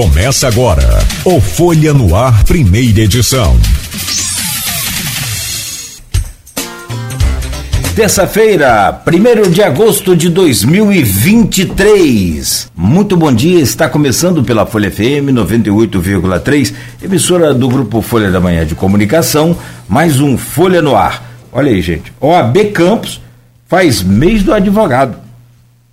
Começa agora o Folha no Ar, primeira edição. Terça-feira, 1 de agosto de 2023. Muito bom dia, está começando pela Folha FM 98,3, emissora do Grupo Folha da Manhã de Comunicação, mais um Folha no Ar. Olha aí, gente. OAB Campos faz mês do advogado.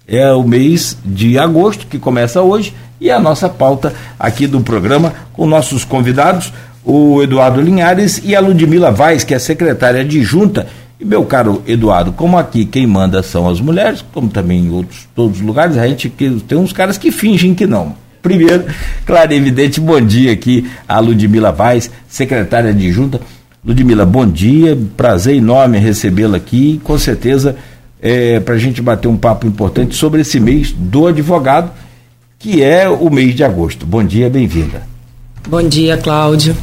É o mês de agosto que começa hoje e a nossa pauta aqui do programa com nossos convidados, o Eduardo Linhares e a Ludmila Vaz, que é secretária adjunta. E meu caro Eduardo, como aqui quem manda são as mulheres, como também em outros todos os lugares, a gente tem uns caras que fingem que não. Primeiro, claro evidente, bom dia aqui a Ludmila Vaz, secretária adjunta. Ludmila, bom dia, prazer enorme recebê-la aqui, com certeza é, para a gente bater um papo importante sobre esse mês do advogado que é o mês de agosto. Bom dia, bem-vinda. Bom dia, Cláudio.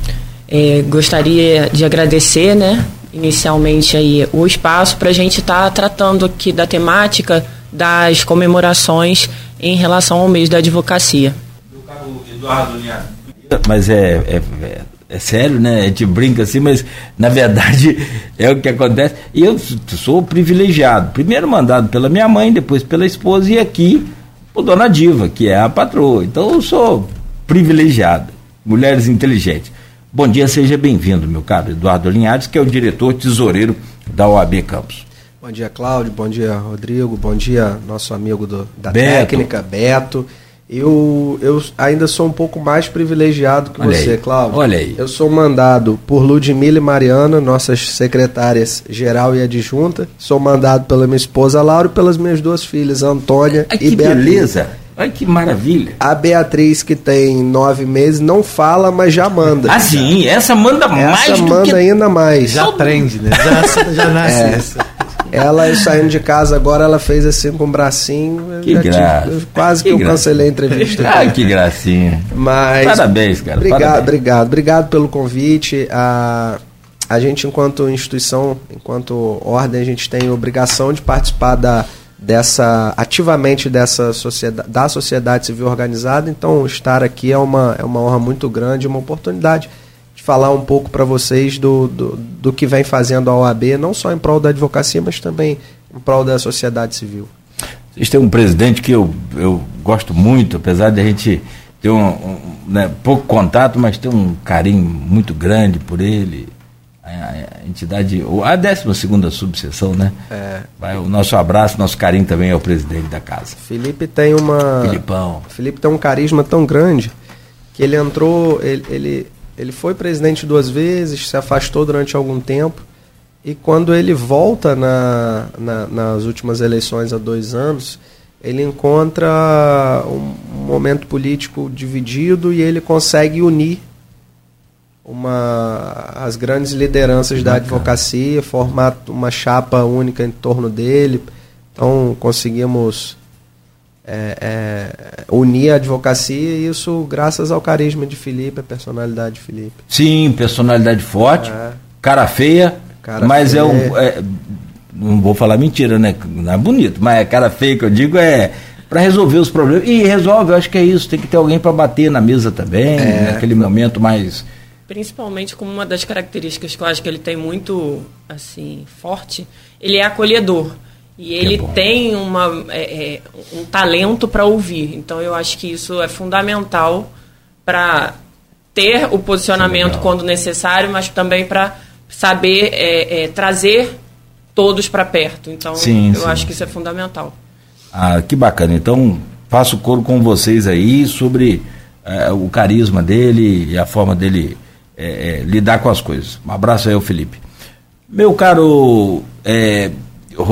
É, gostaria de agradecer, né, inicialmente aí o espaço para a gente estar tá tratando aqui da temática das comemorações em relação ao mês da advocacia. Eduardo Mas é, é, é, é, sério, né? A gente brinca assim, mas na verdade é o que acontece. E eu sou privilegiado. Primeiro mandado pela minha mãe, depois pela esposa, e aqui o Dona Diva, que é a patroa. Então eu sou privilegiado. Mulheres inteligentes. Bom dia, seja bem-vindo, meu caro Eduardo Linhares, que é o diretor tesoureiro da OAB Campos. Bom dia, Cláudio. Bom dia, Rodrigo. Bom dia, nosso amigo do, da Beto. técnica, Beto. Eu, eu ainda sou um pouco mais privilegiado que Olha você, aí. Cláudio. Olha aí. Eu sou mandado por Ludmila e Mariana, nossas secretárias geral e adjunta. Sou mandado pela minha esposa Laura e pelas minhas duas filhas, Antônia Ai, e que Beatriz. beleza! Olha que maravilha. A Beatriz, que tem nove meses, não fala, mas já manda. Ah, sim, essa manda essa mais Essa manda que... ainda mais. Já aprende, né? Já, já nasce é. essa. Ela saindo de casa agora, ela fez assim com o bracinho. Que graça. quase que, que eu graça. cancelei a entrevista. ah, que gracinha. Mas. Parabéns, cara. Obrigado, Parabéns. obrigado. Obrigado pelo convite. A, a gente, enquanto instituição, enquanto ordem, a gente tem obrigação de participar da, dessa ativamente dessa sociedade, da sociedade civil organizada. Então, estar aqui é uma, é uma honra muito grande, uma oportunidade falar um pouco para vocês do, do, do, que vem fazendo a OAB, não só em prol da advocacia, mas também em prol da sociedade civil. Vocês têm um presidente que eu, eu gosto muito, apesar de a gente ter um, um né, pouco contato, mas ter um carinho muito grande por ele. A, a entidade, a 12 subseção, né? É. Vai, o nosso abraço, nosso carinho também ao presidente da casa. Felipe tem uma. Filipão. Felipe tem um carisma tão grande que ele entrou, ele, ele ele foi presidente duas vezes, se afastou durante algum tempo. E quando ele volta na, na, nas últimas eleições há dois anos, ele encontra um momento político dividido e ele consegue unir uma, as grandes lideranças da advocacia, formar uma chapa única em torno dele. Então conseguimos é, é, unir a advocacia e isso graças ao carisma de Felipe, a personalidade de Felipe. Sim, personalidade forte, é. cara feia, cara mas feia. é um. É, não vou falar mentira, né? Não é bonito, mas é cara feia que eu digo é para resolver os problemas. E resolve, eu acho que é isso. Tem que ter alguém para bater na mesa também, é. naquele momento mais. Principalmente como uma das características que eu acho que ele tem muito assim forte, ele é acolhedor. E ele tem uma, é, é, um talento para ouvir. Então eu acho que isso é fundamental para ter o posicionamento quando necessário, mas também para saber é, é, trazer todos para perto. Então sim, eu sim. acho que isso é fundamental. Ah, que bacana. Então faço coro com vocês aí sobre é, o carisma dele e a forma dele é, lidar com as coisas. Um abraço aí ao Felipe. Meu caro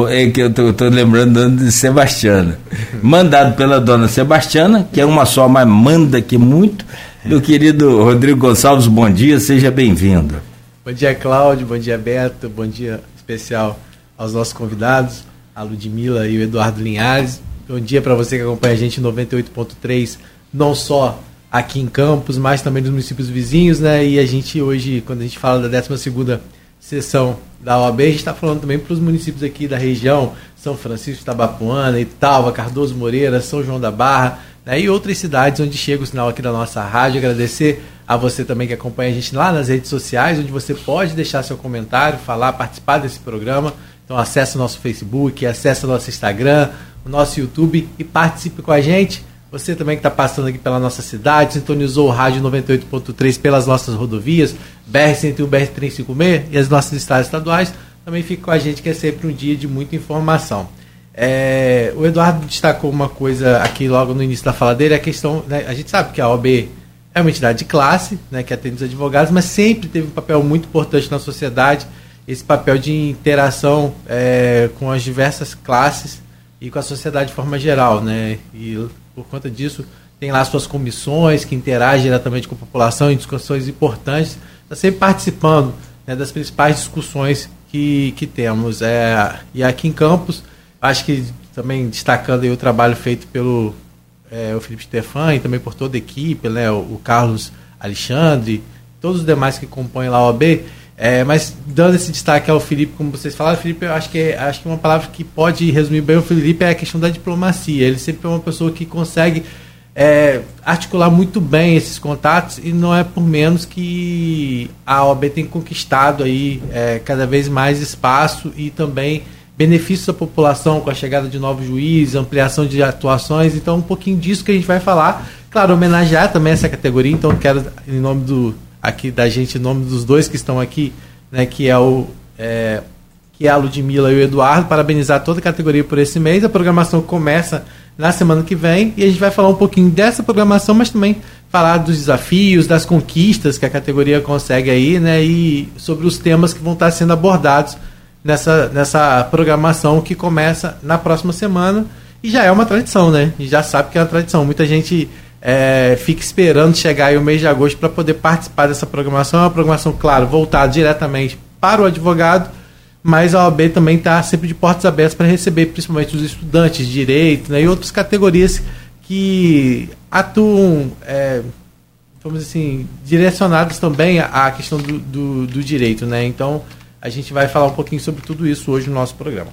é que eu estou lembrando de Sebastiana. Mandado pela dona Sebastiana, que é uma só, mas manda aqui muito. Meu querido Rodrigo Gonçalves, bom dia, seja bem-vindo. Bom dia, Cláudio, bom dia, Beto, bom dia especial aos nossos convidados, a Ludmila e o Eduardo Linhares. Bom dia para você que acompanha a gente em 98.3, não só aqui em Campos, mas também nos municípios vizinhos, né? E a gente hoje, quando a gente fala da 12 segunda sessão da OAB, a gente está falando também para os municípios aqui da região, São Francisco, Tabapuana, Italva, Cardoso Moreira, São João da Barra, né, e outras cidades onde chega o sinal aqui da nossa rádio. Agradecer a você também que acompanha a gente lá nas redes sociais, onde você pode deixar seu comentário, falar, participar desse programa. Então acesse o nosso Facebook, acesse o nosso Instagram, o nosso YouTube e participe com a gente. Você também que está passando aqui pela nossa cidade, sintonizou o rádio 98.3 pelas nossas rodovias, BR-101, BR-356 e as nossas estradas estaduais, também fica com a gente que é sempre um dia de muita informação. É, o Eduardo destacou uma coisa aqui logo no início da fala dele, a questão, né, a gente sabe que a OAB é uma entidade de classe, né, que atende os advogados, mas sempre teve um papel muito importante na sociedade, esse papel de interação é, com as diversas classes e com a sociedade de forma geral, né? E por conta disso tem lá suas comissões que interagem diretamente com a população em discussões importantes, está sempre participando né, das principais discussões que, que temos. É, e aqui em Campos, acho que também destacando o trabalho feito pelo é, o Felipe Stefan e também por toda a equipe, né, o, o Carlos Alexandre, todos os demais que compõem lá a OAB, é, mas dando esse destaque ao Felipe, como vocês falaram, Felipe, eu acho que, é, acho que uma palavra que pode resumir bem o Felipe é a questão da diplomacia. Ele sempre é uma pessoa que consegue é, articular muito bem esses contatos e não é por menos que a OAB tem conquistado aí é, cada vez mais espaço e também benefícios à população com a chegada de novos juízes, ampliação de atuações. Então, um pouquinho disso que a gente vai falar. Claro, homenagear também essa categoria. Então, quero, em nome do aqui da gente, em nome dos dois que estão aqui, né, que é o é, que é a Ludmilla e o Eduardo, parabenizar toda a categoria por esse mês. A programação começa na semana que vem e a gente vai falar um pouquinho dessa programação, mas também falar dos desafios, das conquistas que a categoria consegue aí, né, e sobre os temas que vão estar sendo abordados nessa, nessa programação que começa na próxima semana e já é uma tradição, né? E já sabe que é uma tradição. Muita gente é, fica esperando chegar aí o mês de agosto para poder participar dessa programação. É uma programação, claro, voltada diretamente para o advogado, mas a OAB também está sempre de portas abertas para receber principalmente os estudantes de direito né, e outras categorias que atuam, é, vamos assim, direcionados também à questão do, do, do direito. Né? Então, a gente vai falar um pouquinho sobre tudo isso hoje no nosso programa.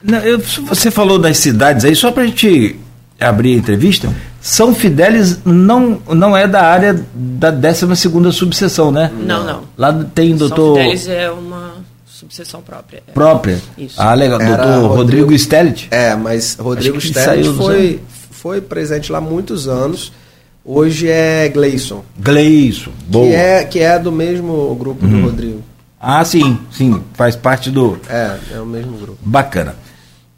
Não, eu, você falou das cidades aí, só para a gente abrir a entrevista, São Fidélis não, não é da área da 12 subseção, né? Não, não. Lá tem doutor... São Fidélis é uma subseção própria. É. Própria? Isso. Ah, legal. Era doutor Rodrigo, Rodrigo Stellit? É, mas Rodrigo Stellit foi, foi presente lá há muitos anos. Hoje é Gleison, Gleison, boa. que é, que é do mesmo grupo do Rodrigo. Ah, sim, sim, faz parte do... É, é o mesmo grupo. Bacana.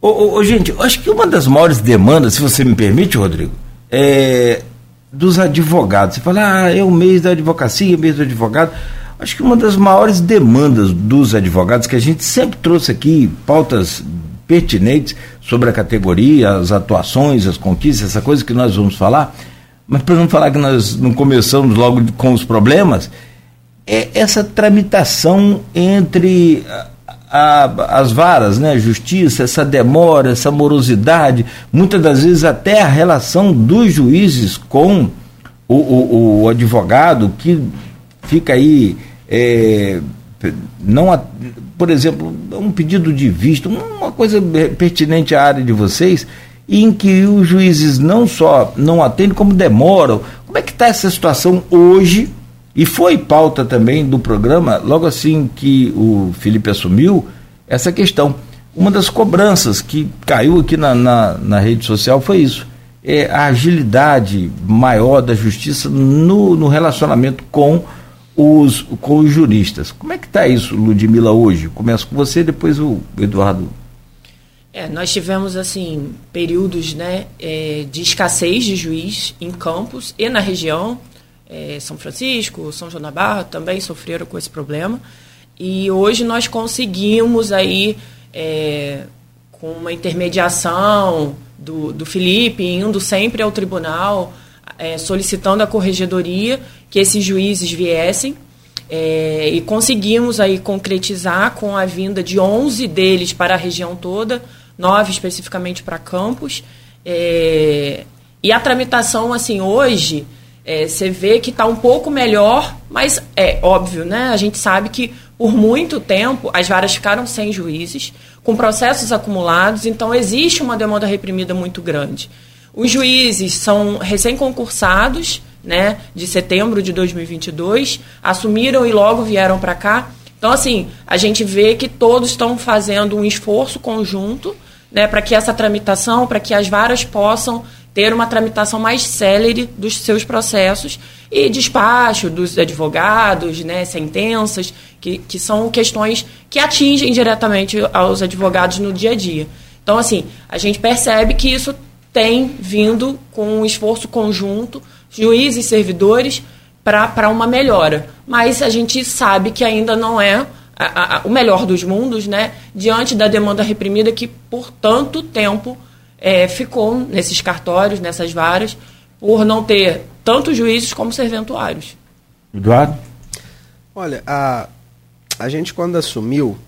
Ô, ô, ô, gente, eu acho que uma das maiores demandas, se você me permite, Rodrigo, é dos advogados. Você fala, ah, é o mês da advocacia, é o mês do advogado. Acho que uma das maiores demandas dos advogados, que a gente sempre trouxe aqui, pautas pertinentes sobre a categoria, as atuações, as conquistas, essa coisa que nós vamos falar, mas para não falar que nós não começamos logo com os problemas, é essa tramitação entre a, as varas, né, justiça, essa demora, essa morosidade, muitas das vezes até a relação dos juízes com o, o, o advogado que fica aí, é, não, por exemplo, um pedido de visto, uma coisa pertinente à área de vocês, em que os juízes não só não atendem, como demoram. Como é que está essa situação hoje? E foi pauta também do programa, logo assim que o Felipe assumiu, essa questão. Uma das cobranças que caiu aqui na, na, na rede social foi isso. É a agilidade maior da justiça no, no relacionamento com os, com os juristas. Como é que está isso, Ludmila, hoje? Começo com você, depois o Eduardo. É, nós tivemos assim períodos né, é, de escassez de juiz em Campos e na região é, São Francisco, São João da Barra também sofreram com esse problema. E hoje nós conseguimos aí, é, com uma intermediação do, do Felipe, indo sempre ao tribunal, é, solicitando a corregedoria que esses juízes viessem. É, e conseguimos aí concretizar com a vinda de 11 deles para a região toda, nove especificamente para Campos. É, e a tramitação, assim, hoje, é, você vê que está um pouco melhor, mas é óbvio, né? A gente sabe que por muito tempo as varas ficaram sem juízes, com processos acumulados, então existe uma demanda reprimida muito grande. Os juízes são recém-concursados, né, de setembro de 2022, assumiram e logo vieram para cá. Então, assim, a gente vê que todos estão fazendo um esforço conjunto né, para que essa tramitação, para que as varas possam ter uma tramitação mais célere dos seus processos e despacho dos advogados, né, sentenças, que, que são questões que atingem diretamente aos advogados no dia a dia. Então, assim, a gente percebe que isso tem vindo com um esforço conjunto, juízes e servidores, para uma melhora. Mas a gente sabe que ainda não é a, a, o melhor dos mundos, né? Diante da demanda reprimida que por tanto tempo é, ficou nesses cartórios, nessas varas, por não ter tanto juízes como serventuários. Eduardo? Olha, a, a gente quando assumiu,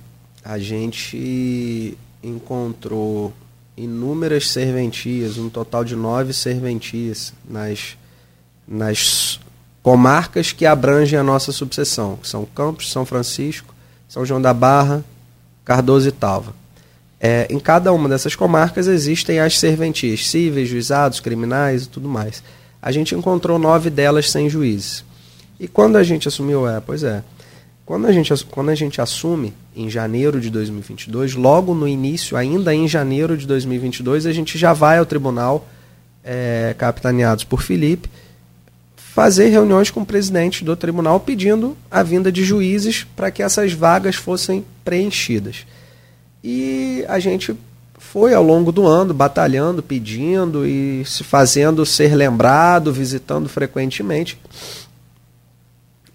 a gente encontrou inúmeras serventias, um total de nove serventias nas, nas comarcas que abrangem a nossa subseção, que são Campos, São Francisco, São João da Barra, Cardoso e Talva. É, em cada uma dessas comarcas existem as serventias cíveis, juizados, criminais e tudo mais. A gente encontrou nove delas sem juízes. E quando a gente assumiu, é, pois é, quando a gente, quando a gente assume em janeiro de 2022, logo no início, ainda em janeiro de 2022, a gente já vai ao tribunal, é, capitaneados por Felipe, fazer reuniões com o presidente do tribunal pedindo a vinda de juízes para que essas vagas fossem preenchidas. E a gente foi ao longo do ano batalhando, pedindo e se fazendo ser lembrado, visitando frequentemente,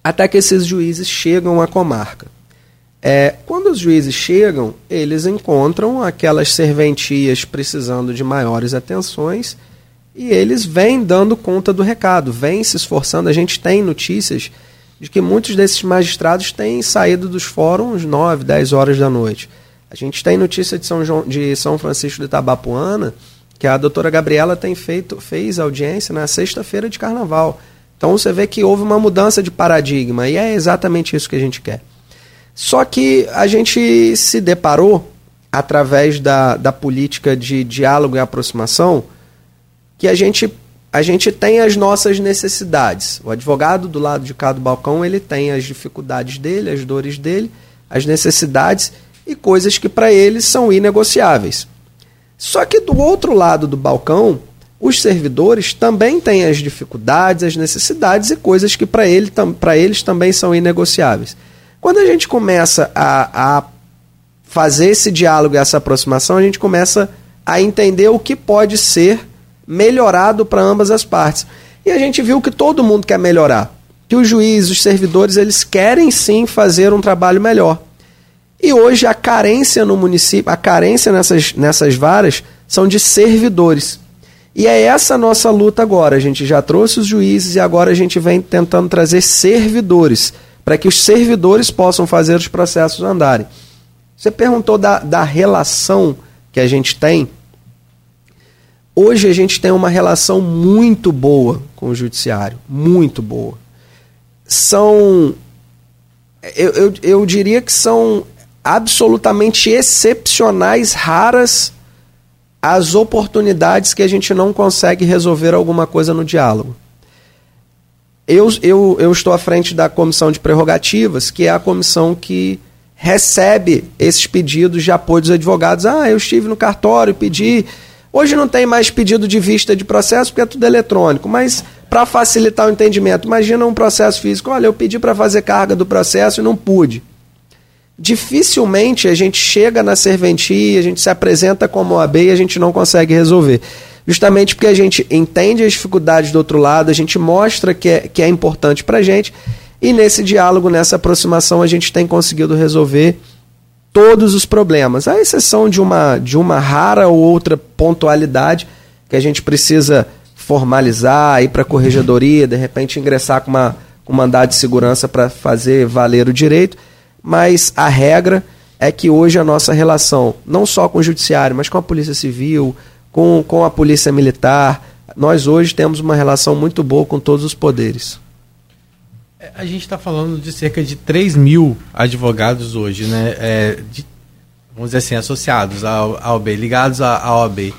até que esses juízes chegam à comarca. É, quando os juízes chegam, eles encontram aquelas serventias precisando de maiores atenções e eles vêm dando conta do recado, vêm se esforçando. A gente tem notícias de que muitos desses magistrados têm saído dos fóruns 9, 10 horas da noite. A gente tem notícia de São, João, de São Francisco de Itabapuana que a doutora Gabriela tem feito, fez audiência na sexta-feira de carnaval. Então você vê que houve uma mudança de paradigma e é exatamente isso que a gente quer. Só que a gente se deparou, através da, da política de diálogo e aproximação, que a gente, a gente tem as nossas necessidades. O advogado do lado de cá do balcão, ele tem as dificuldades dele, as dores dele, as necessidades e coisas que para ele são inegociáveis. Só que do outro lado do balcão, os servidores também têm as dificuldades, as necessidades e coisas que para ele, eles também são inegociáveis. Quando a gente começa a, a fazer esse diálogo e essa aproximação, a gente começa a entender o que pode ser melhorado para ambas as partes. E a gente viu que todo mundo quer melhorar. Que os juízes, os servidores, eles querem sim fazer um trabalho melhor. E hoje a carência no município, a carência nessas, nessas varas são de servidores. E é essa a nossa luta agora. A gente já trouxe os juízes e agora a gente vem tentando trazer servidores, para que os servidores possam fazer os processos andarem. Você perguntou da, da relação que a gente tem Hoje a gente tem uma relação muito boa com o judiciário, muito boa. São. Eu, eu, eu diria que são absolutamente excepcionais, raras as oportunidades que a gente não consegue resolver alguma coisa no diálogo. Eu, eu, eu estou à frente da comissão de prerrogativas, que é a comissão que recebe esses pedidos de apoio dos advogados. Ah, eu estive no cartório, pedi Hoje não tem mais pedido de vista de processo porque é tudo eletrônico, mas para facilitar o entendimento, imagina um processo físico. Olha, eu pedi para fazer carga do processo e não pude. Dificilmente a gente chega na serventia, a gente se apresenta como OAB e a gente não consegue resolver. Justamente porque a gente entende as dificuldades do outro lado, a gente mostra que é, que é importante para a gente e nesse diálogo, nessa aproximação, a gente tem conseguido resolver todos os problemas, à exceção de uma, de uma rara ou outra pontualidade que a gente precisa formalizar, ir para a corregedoria, de repente ingressar com, uma, com mandado de segurança para fazer valer o direito, mas a regra é que hoje a nossa relação, não só com o judiciário, mas com a polícia civil, com, com a polícia militar, nós hoje temos uma relação muito boa com todos os poderes. É, a gente está falando de cerca de 3 mil advogados hoje, né? É, de, vamos dizer assim, associados à OAB, ligados à OAB.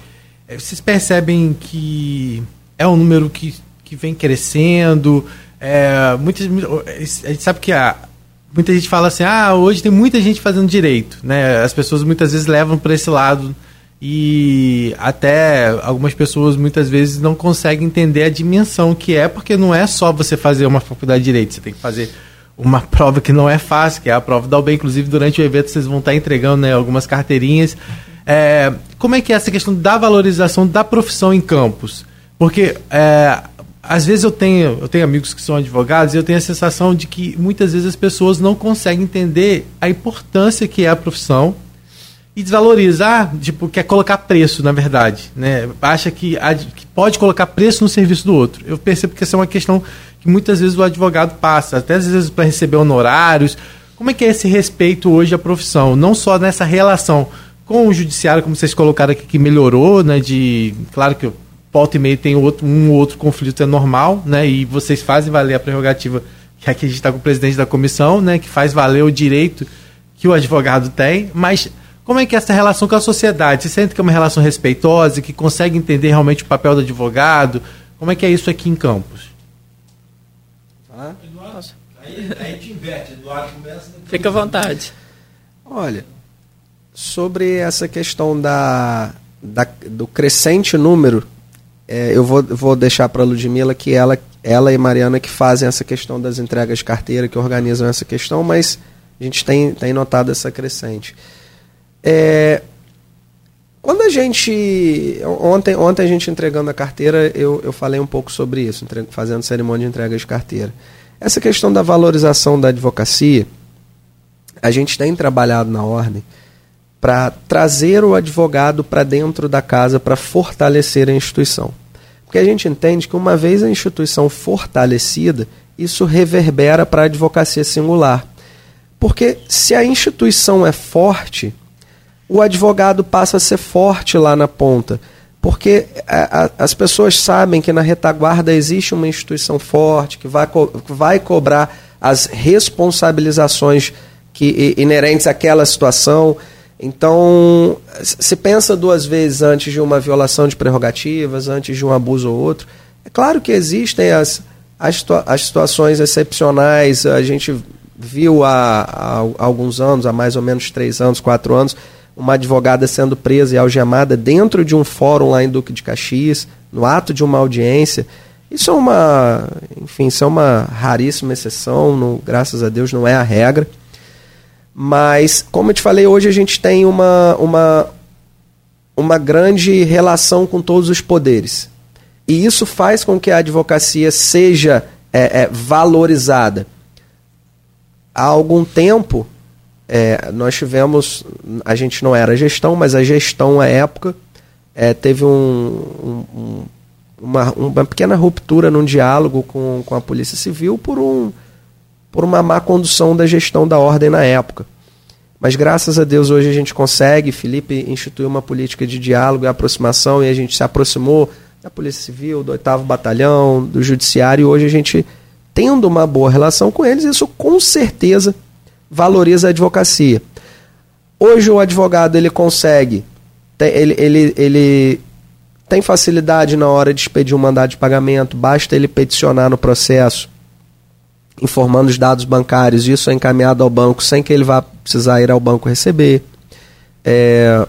É, vocês percebem que é um número que, que vem crescendo? É, muitas, a gente sabe que a, muita gente fala assim, ah, hoje tem muita gente fazendo direito, né? As pessoas muitas vezes levam para esse lado e até algumas pessoas muitas vezes não conseguem entender a dimensão que é, porque não é só você fazer uma faculdade de direito, você tem que fazer uma prova que não é fácil, que é a prova da UB. Inclusive, durante o evento, vocês vão estar entregando né, algumas carteirinhas. É, como é que é essa questão da valorização da profissão em campos? Porque é, às vezes eu tenho, eu tenho amigos que são advogados e eu tenho a sensação de que muitas vezes as pessoas não conseguem entender a importância que é a profissão e desvalorizar, tipo, quer colocar preço, na verdade, né? Acha que, que pode colocar preço no serviço do outro. Eu percebo que essa é uma questão que muitas vezes o advogado passa, até às vezes para receber honorários. Como é que é esse respeito hoje à profissão? Não só nessa relação com o judiciário, como vocês colocaram aqui, que melhorou, né? De, claro que volta e meio tem outro, um ou outro conflito, é normal, né? E vocês fazem valer a prerrogativa, que aqui a gente está com o presidente da comissão, né? Que faz valer o direito que o advogado tem, mas como é que é essa relação com a sociedade? Você sente que é uma relação respeitosa, que consegue entender realmente o papel do advogado? Como é que é isso aqui em Campos? Ah, Eduardo, aí, aí te inverte, Eduardo começa... Fica à vontade. Olha, sobre essa questão da, da do crescente número, é, eu vou, vou deixar para a Ludmilla que ela, ela e Mariana que fazem essa questão das entregas de carteira, que organizam essa questão, mas a gente tem, tem notado essa crescente. É, quando a gente. Ontem, ontem a gente entregando a carteira, eu, eu falei um pouco sobre isso, fazendo cerimônia de entrega de carteira. Essa questão da valorização da advocacia, a gente tem trabalhado na ordem para trazer o advogado para dentro da casa para fortalecer a instituição. Porque a gente entende que uma vez a instituição fortalecida, isso reverbera para a advocacia singular. Porque se a instituição é forte, o advogado passa a ser forte lá na ponta. Porque a, a, as pessoas sabem que na retaguarda existe uma instituição forte que vai, co vai cobrar as responsabilizações que, inerentes àquela situação. Então, se pensa duas vezes antes de uma violação de prerrogativas, antes de um abuso ou outro. É claro que existem as, as, as situações excepcionais. A gente viu há, há alguns anos, há mais ou menos três anos, quatro anos, uma advogada sendo presa e algemada dentro de um fórum lá em Duque de Caxias, no ato de uma audiência. Isso é uma, enfim, isso é uma raríssima exceção, graças a Deus não é a regra. Mas, como eu te falei, hoje a gente tem uma, uma, uma grande relação com todos os poderes. E isso faz com que a advocacia seja é, é, valorizada. Há algum tempo, é, nós tivemos, a gente não era gestão, mas a gestão à época é, teve um, um, uma, uma pequena ruptura num diálogo com, com a Polícia Civil por, um, por uma má condução da gestão da ordem na época. Mas graças a Deus hoje a gente consegue. Felipe instituiu uma política de diálogo e aproximação e a gente se aproximou da Polícia Civil, do 8 Batalhão, do Judiciário. E hoje a gente, tendo uma boa relação com eles, isso com certeza valoriza a advocacia. Hoje o advogado ele consegue, ele, ele, ele tem facilidade na hora de expedir um mandado de pagamento, basta ele peticionar no processo, informando os dados bancários, isso é encaminhado ao banco sem que ele vá precisar ir ao banco receber. É,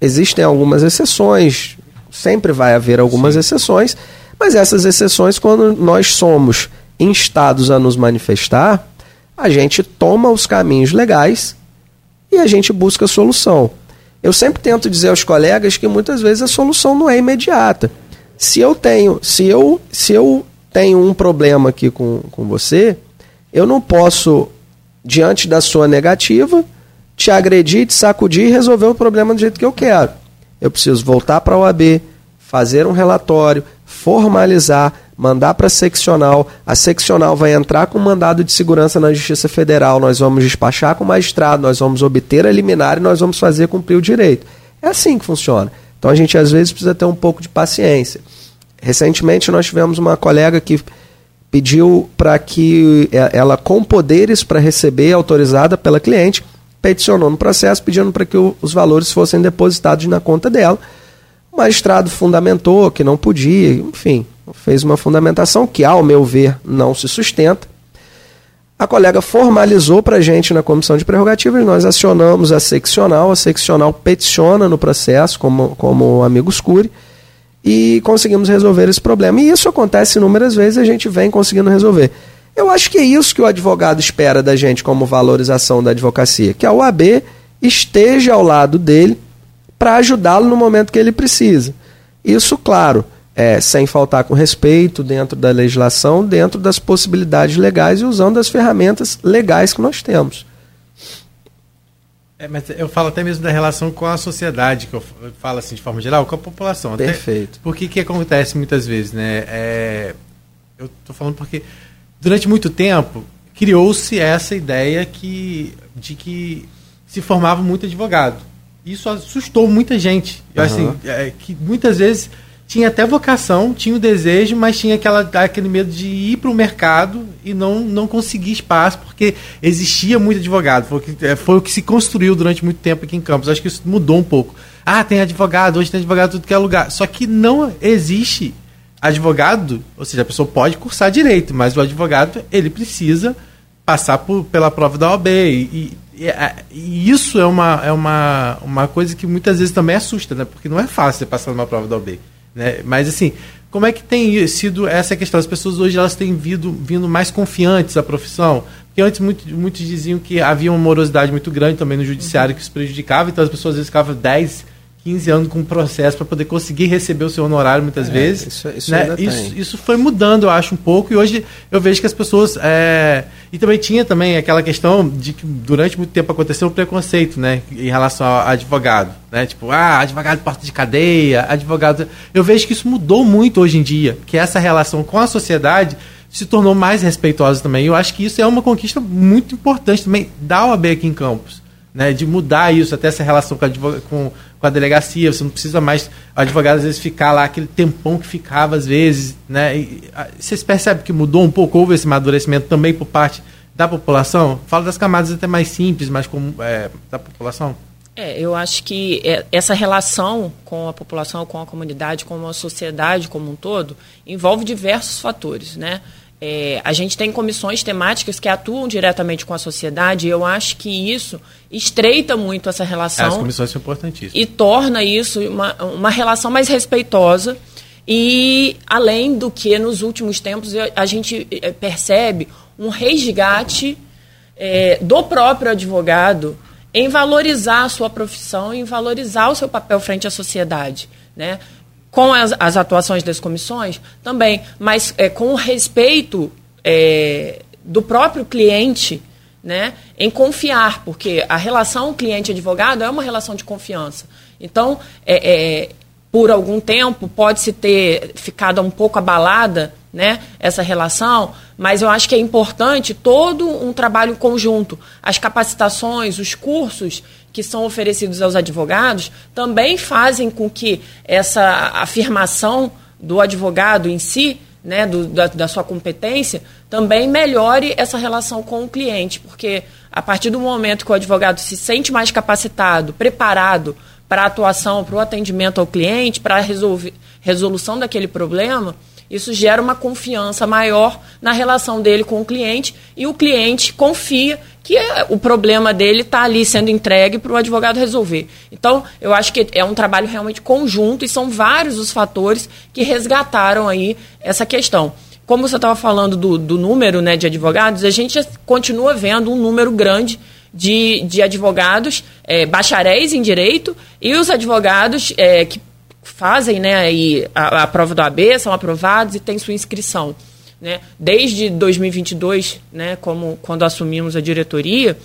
existem algumas exceções, sempre vai haver algumas Sim. exceções, mas essas exceções, quando nós somos instados a nos manifestar, a gente toma os caminhos legais e a gente busca a solução. Eu sempre tento dizer aos colegas que muitas vezes a solução não é imediata. Se eu tenho, se eu, se eu tenho um problema aqui com, com você, eu não posso, diante da sua negativa, te agredir, te sacudir e resolver o problema do jeito que eu quero. Eu preciso voltar para a OAB, fazer um relatório, formalizar, mandar para a seccional, a seccional vai entrar com mandado de segurança na Justiça Federal, nós vamos despachar com o magistrado, nós vamos obter a liminar e nós vamos fazer cumprir o direito. É assim que funciona. Então a gente às vezes precisa ter um pouco de paciência. Recentemente nós tivemos uma colega que pediu para que ela, com poderes para receber, autorizada pela cliente, peticionou no processo pedindo para que o, os valores fossem depositados na conta dela O magistrado fundamentou que não podia, enfim, fez uma fundamentação que, ao meu ver, não se sustenta. A colega formalizou para a gente na comissão de prerrogativas, nós acionamos a seccional, a seccional peticiona no processo, como, como amigo Scuri, e conseguimos resolver esse problema. E isso acontece inúmeras vezes a gente vem conseguindo resolver. Eu acho que é isso que o advogado espera da gente como valorização da advocacia, que a UAB esteja ao lado dele para ajudá-lo no momento que ele precisa. Isso, claro, é, sem faltar com respeito dentro da legislação, dentro das possibilidades legais e usando as ferramentas legais que nós temos. É, mas eu falo até mesmo da relação com a sociedade, que eu falo assim de forma geral, com a população. Perfeito. Até porque que acontece muitas vezes, né? É, eu estou falando porque durante muito tempo criou-se essa ideia que, de que se formava muito advogado. Isso assustou muita gente. Uhum. Assim, é, que muitas vezes tinha até vocação, tinha o desejo, mas tinha aquela, aquele medo de ir para o mercado e não, não conseguir espaço, porque existia muito advogado. Foi o, que, é, foi o que se construiu durante muito tempo aqui em Campos. Acho que isso mudou um pouco. Ah, tem advogado, hoje tem advogado tudo que é lugar. Só que não existe advogado, ou seja, a pessoa pode cursar direito, mas o advogado ele precisa passar por, pela prova da OAB. E, e, é, e, isso é, uma, é uma, uma coisa que muitas vezes também assusta, né? porque não é fácil você passar numa prova da OAB. Né? Mas assim, como é que tem sido essa questão? As pessoas hoje elas têm vindo, vindo mais confiantes à profissão? Porque antes muitos, muitos diziam que havia uma morosidade muito grande também no judiciário que isso prejudicava, então as pessoas às vezes ficavam 10, 15 anos com um processo para poder conseguir receber o seu honorário muitas é, vezes. Isso, isso, né? isso, isso, foi mudando, eu acho, um pouco, e hoje eu vejo que as pessoas. É... E também tinha também aquela questão de que durante muito tempo aconteceu um preconceito né, em relação ao advogado. Né? Tipo, ah, advogado porta de cadeia, advogado. Eu vejo que isso mudou muito hoje em dia, que essa relação com a sociedade se tornou mais respeitosa também. Eu acho que isso é uma conquista muito importante também da OAB aqui em Campos né, de mudar isso, até essa relação com com, com a delegacia, você não precisa mais, o advogado às vezes ficar lá, aquele tempão que ficava às vezes, né, e, a, vocês percebem que mudou um pouco, houve esse amadurecimento também por parte da população? Fala das camadas até mais simples, mais como, é, da população. É, eu acho que é, essa relação com a população, com a comunidade, com a sociedade como um todo, envolve diversos fatores, né? É, a gente tem comissões temáticas que atuam diretamente com a sociedade e eu acho que isso estreita muito essa relação. As comissões são importantíssimas. E torna isso uma, uma relação mais respeitosa. E, além do que, nos últimos tempos, a gente é, percebe um resgate é, do próprio advogado em valorizar a sua profissão, em valorizar o seu papel frente à sociedade. Né? com as, as atuações das comissões também, mas é, com o respeito é, do próprio cliente né, em confiar, porque a relação cliente-advogado é uma relação de confiança. Então, é, é, por algum tempo, pode-se ter ficado um pouco abalada né, essa relação, mas eu acho que é importante todo um trabalho conjunto. As capacitações, os cursos que são oferecidos aos advogados também fazem com que essa afirmação do advogado em si, né, do, da, da sua competência, também melhore essa relação com o cliente, porque a partir do momento que o advogado se sente mais capacitado, preparado para a atuação, para o atendimento ao cliente, para a resolução daquele problema, isso gera uma confiança maior na relação dele com o cliente e o cliente confia que o problema dele está ali sendo entregue para o advogado resolver. Então, eu acho que é um trabalho realmente conjunto e são vários os fatores que resgataram aí essa questão. Como você estava falando do, do número né, de advogados, a gente continua vendo um número grande de, de advogados é, bacharéis em direito e os advogados é, que fazem né, a, a prova do AB, são aprovados e têm sua inscrição. Né? Desde 2022, né, como quando assumimos a diretoria,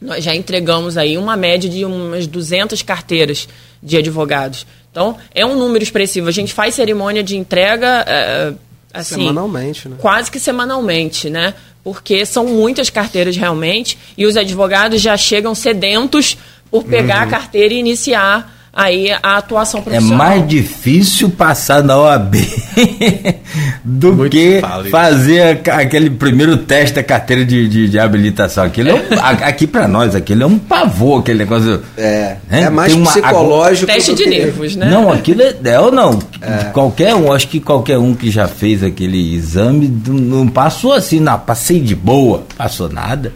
nós já entregamos aí uma média de umas 200 carteiras de advogados. Então, é um número expressivo. A gente faz cerimônia de entrega é, assim, semanalmente, né? quase que semanalmente, né? Porque são muitas carteiras realmente e os advogados já chegam sedentos por pegar uhum. a carteira e iniciar aí a atuação É profissional. mais difícil passar na OAB do Muito que fazer aquele primeiro teste da carteira de, de, de habilitação. Aquilo é um- a- aqui para nós, aquilo é um pavor, aquele negócio. É, né? é mais uma- psicológico. Teste de que- nervos, né? Não, aquilo é, é ou não. Qualquer um, acho que qualquer um que já fez aquele exame não não passou assim, não, passei de boa, passou nada.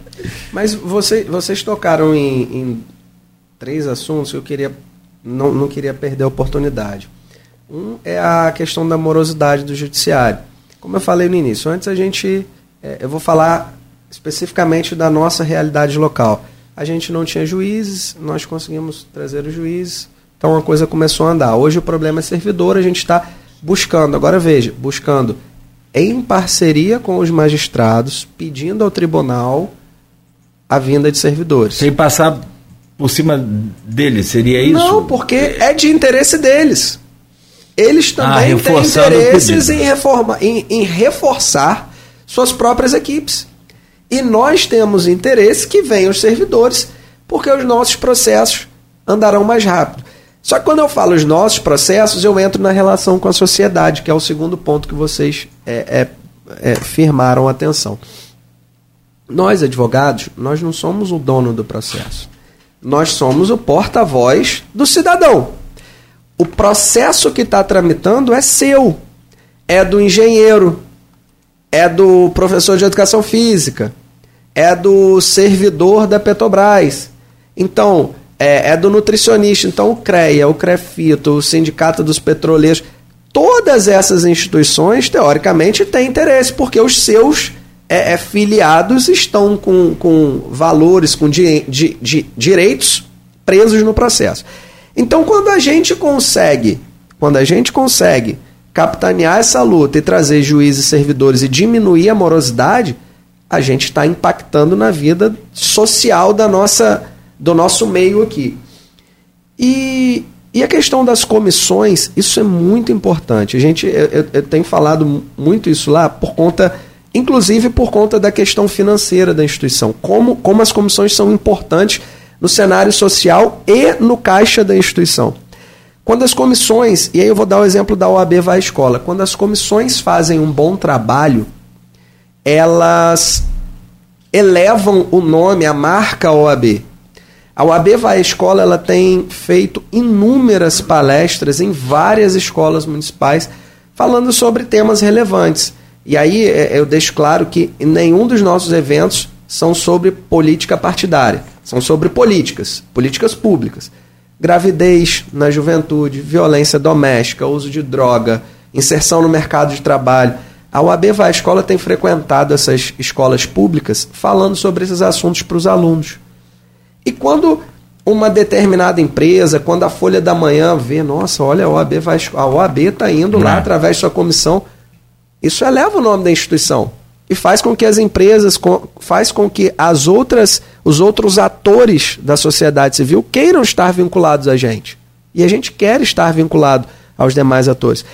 Mas você, vocês tocaram em, em três assuntos que eu queria não, não queria perder a oportunidade. Um é a questão da morosidade do judiciário. Como eu falei no início, antes a gente. é, eu vou falar especificamente da nossa realidade local. A gente não tinha juízes, nós conseguimos trazer os juízes, então a coisa começou a andar. Hoje o problema é servidor, a gente está buscando, agora veja, buscando em parceria com os magistrados, pedindo ao tribunal a vinda de servidores. Sem passar por cima dele, seria isso? Não, porque é de interesse deles. Eles também Ah, têm interesses em, reforma, em, em reforçar suas próprias equipes. E nós temos interesse que venham os servidores, porque os nossos processos andarão mais rápido. Só que quando eu falo os nossos processos, eu entro na relação com a sociedade, que é o segundo ponto que vocês é, é, é, firmaram atenção. Nós, advogados, nós não somos o dono do processo. Nós somos o porta-voz do cidadão. O processo que está tramitando é seu. É do engenheiro, é do professor de educação física, é do servidor da Petrobras. Então, é, é do nutricionista. Então, o CREA, o CREFITO, o Sindicato dos Petroleiros, todas essas instituições, teoricamente, têm interesse, porque os seus é, é, filiados estão com, com valores, com di, di, di, direitos presos no processo. Então, quando a gente consegue, quando a gente consegue capitanear essa luta e trazer juízes e servidores e diminuir a morosidade, a gente está impactando na vida social da nossa, do nosso meio aqui. E, e a questão das comissões, isso é muito importante. A gente, eu- eu tenho falado muito isso lá por conta, inclusive por conta da questão financeira da instituição. Como, como as comissões são importantes no cenário social e no caixa da instituição. Quando as comissões, e aí eu vou dar o exemplo da OAB Vai à Escola, quando as comissões fazem um bom trabalho, elas elevam o nome, a marca OAB. A OAB Vai à Escola ela tem feito inúmeras palestras em várias escolas municipais falando sobre temas relevantes. E aí é, eu deixo claro que nenhum dos nossos eventos são sobre política partidária, são sobre políticas, políticas públicas. Gravidez na juventude, violência doméstica, uso de droga, inserção no mercado de trabalho. A UAB Vai à Escola tem frequentado essas escolas públicas falando sobre esses assuntos para os alunos. E quando uma determinada empresa, quando a Folha da Manhã vê, nossa, olha, a OAB vai, a OAB está indo lá Não. através de sua comissão, isso eleva o nome da instituição e faz com que as empresas, faz com que as outras, os outros atores da sociedade civil queiram estar vinculados a gente. E a gente quer estar vinculado aos demais atores.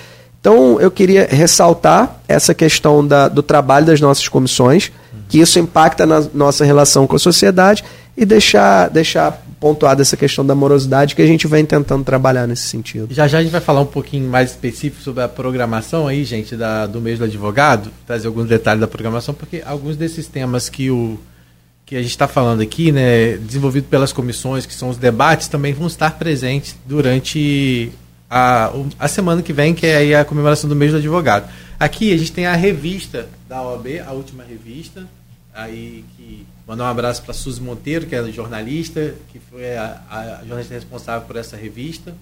Então, eu queria ressaltar essa questão da- do trabalho das nossas comissões, que isso impacta na nossa relação com a sociedade, e deixar, deixar pontuada essa questão da morosidade que a gente vem tentando trabalhar nesse sentido. Já já a gente vai falar um pouquinho mais específico sobre a programação aí, gente, da, do mês do advogado, trazer alguns detalhes da programação, porque alguns desses temas que o que a gente está falando aqui, né, desenvolvido pelas comissões, que são os debates, também vão estar presentes durante a, a semana que vem, que é a comemoração do mês do advogado. Aqui a gente tem a revista da OAB, a última revista, aí que mandar um abraço para Suzy Monteiro, que é jornalista, que foi a, a jornalista responsável por essa revista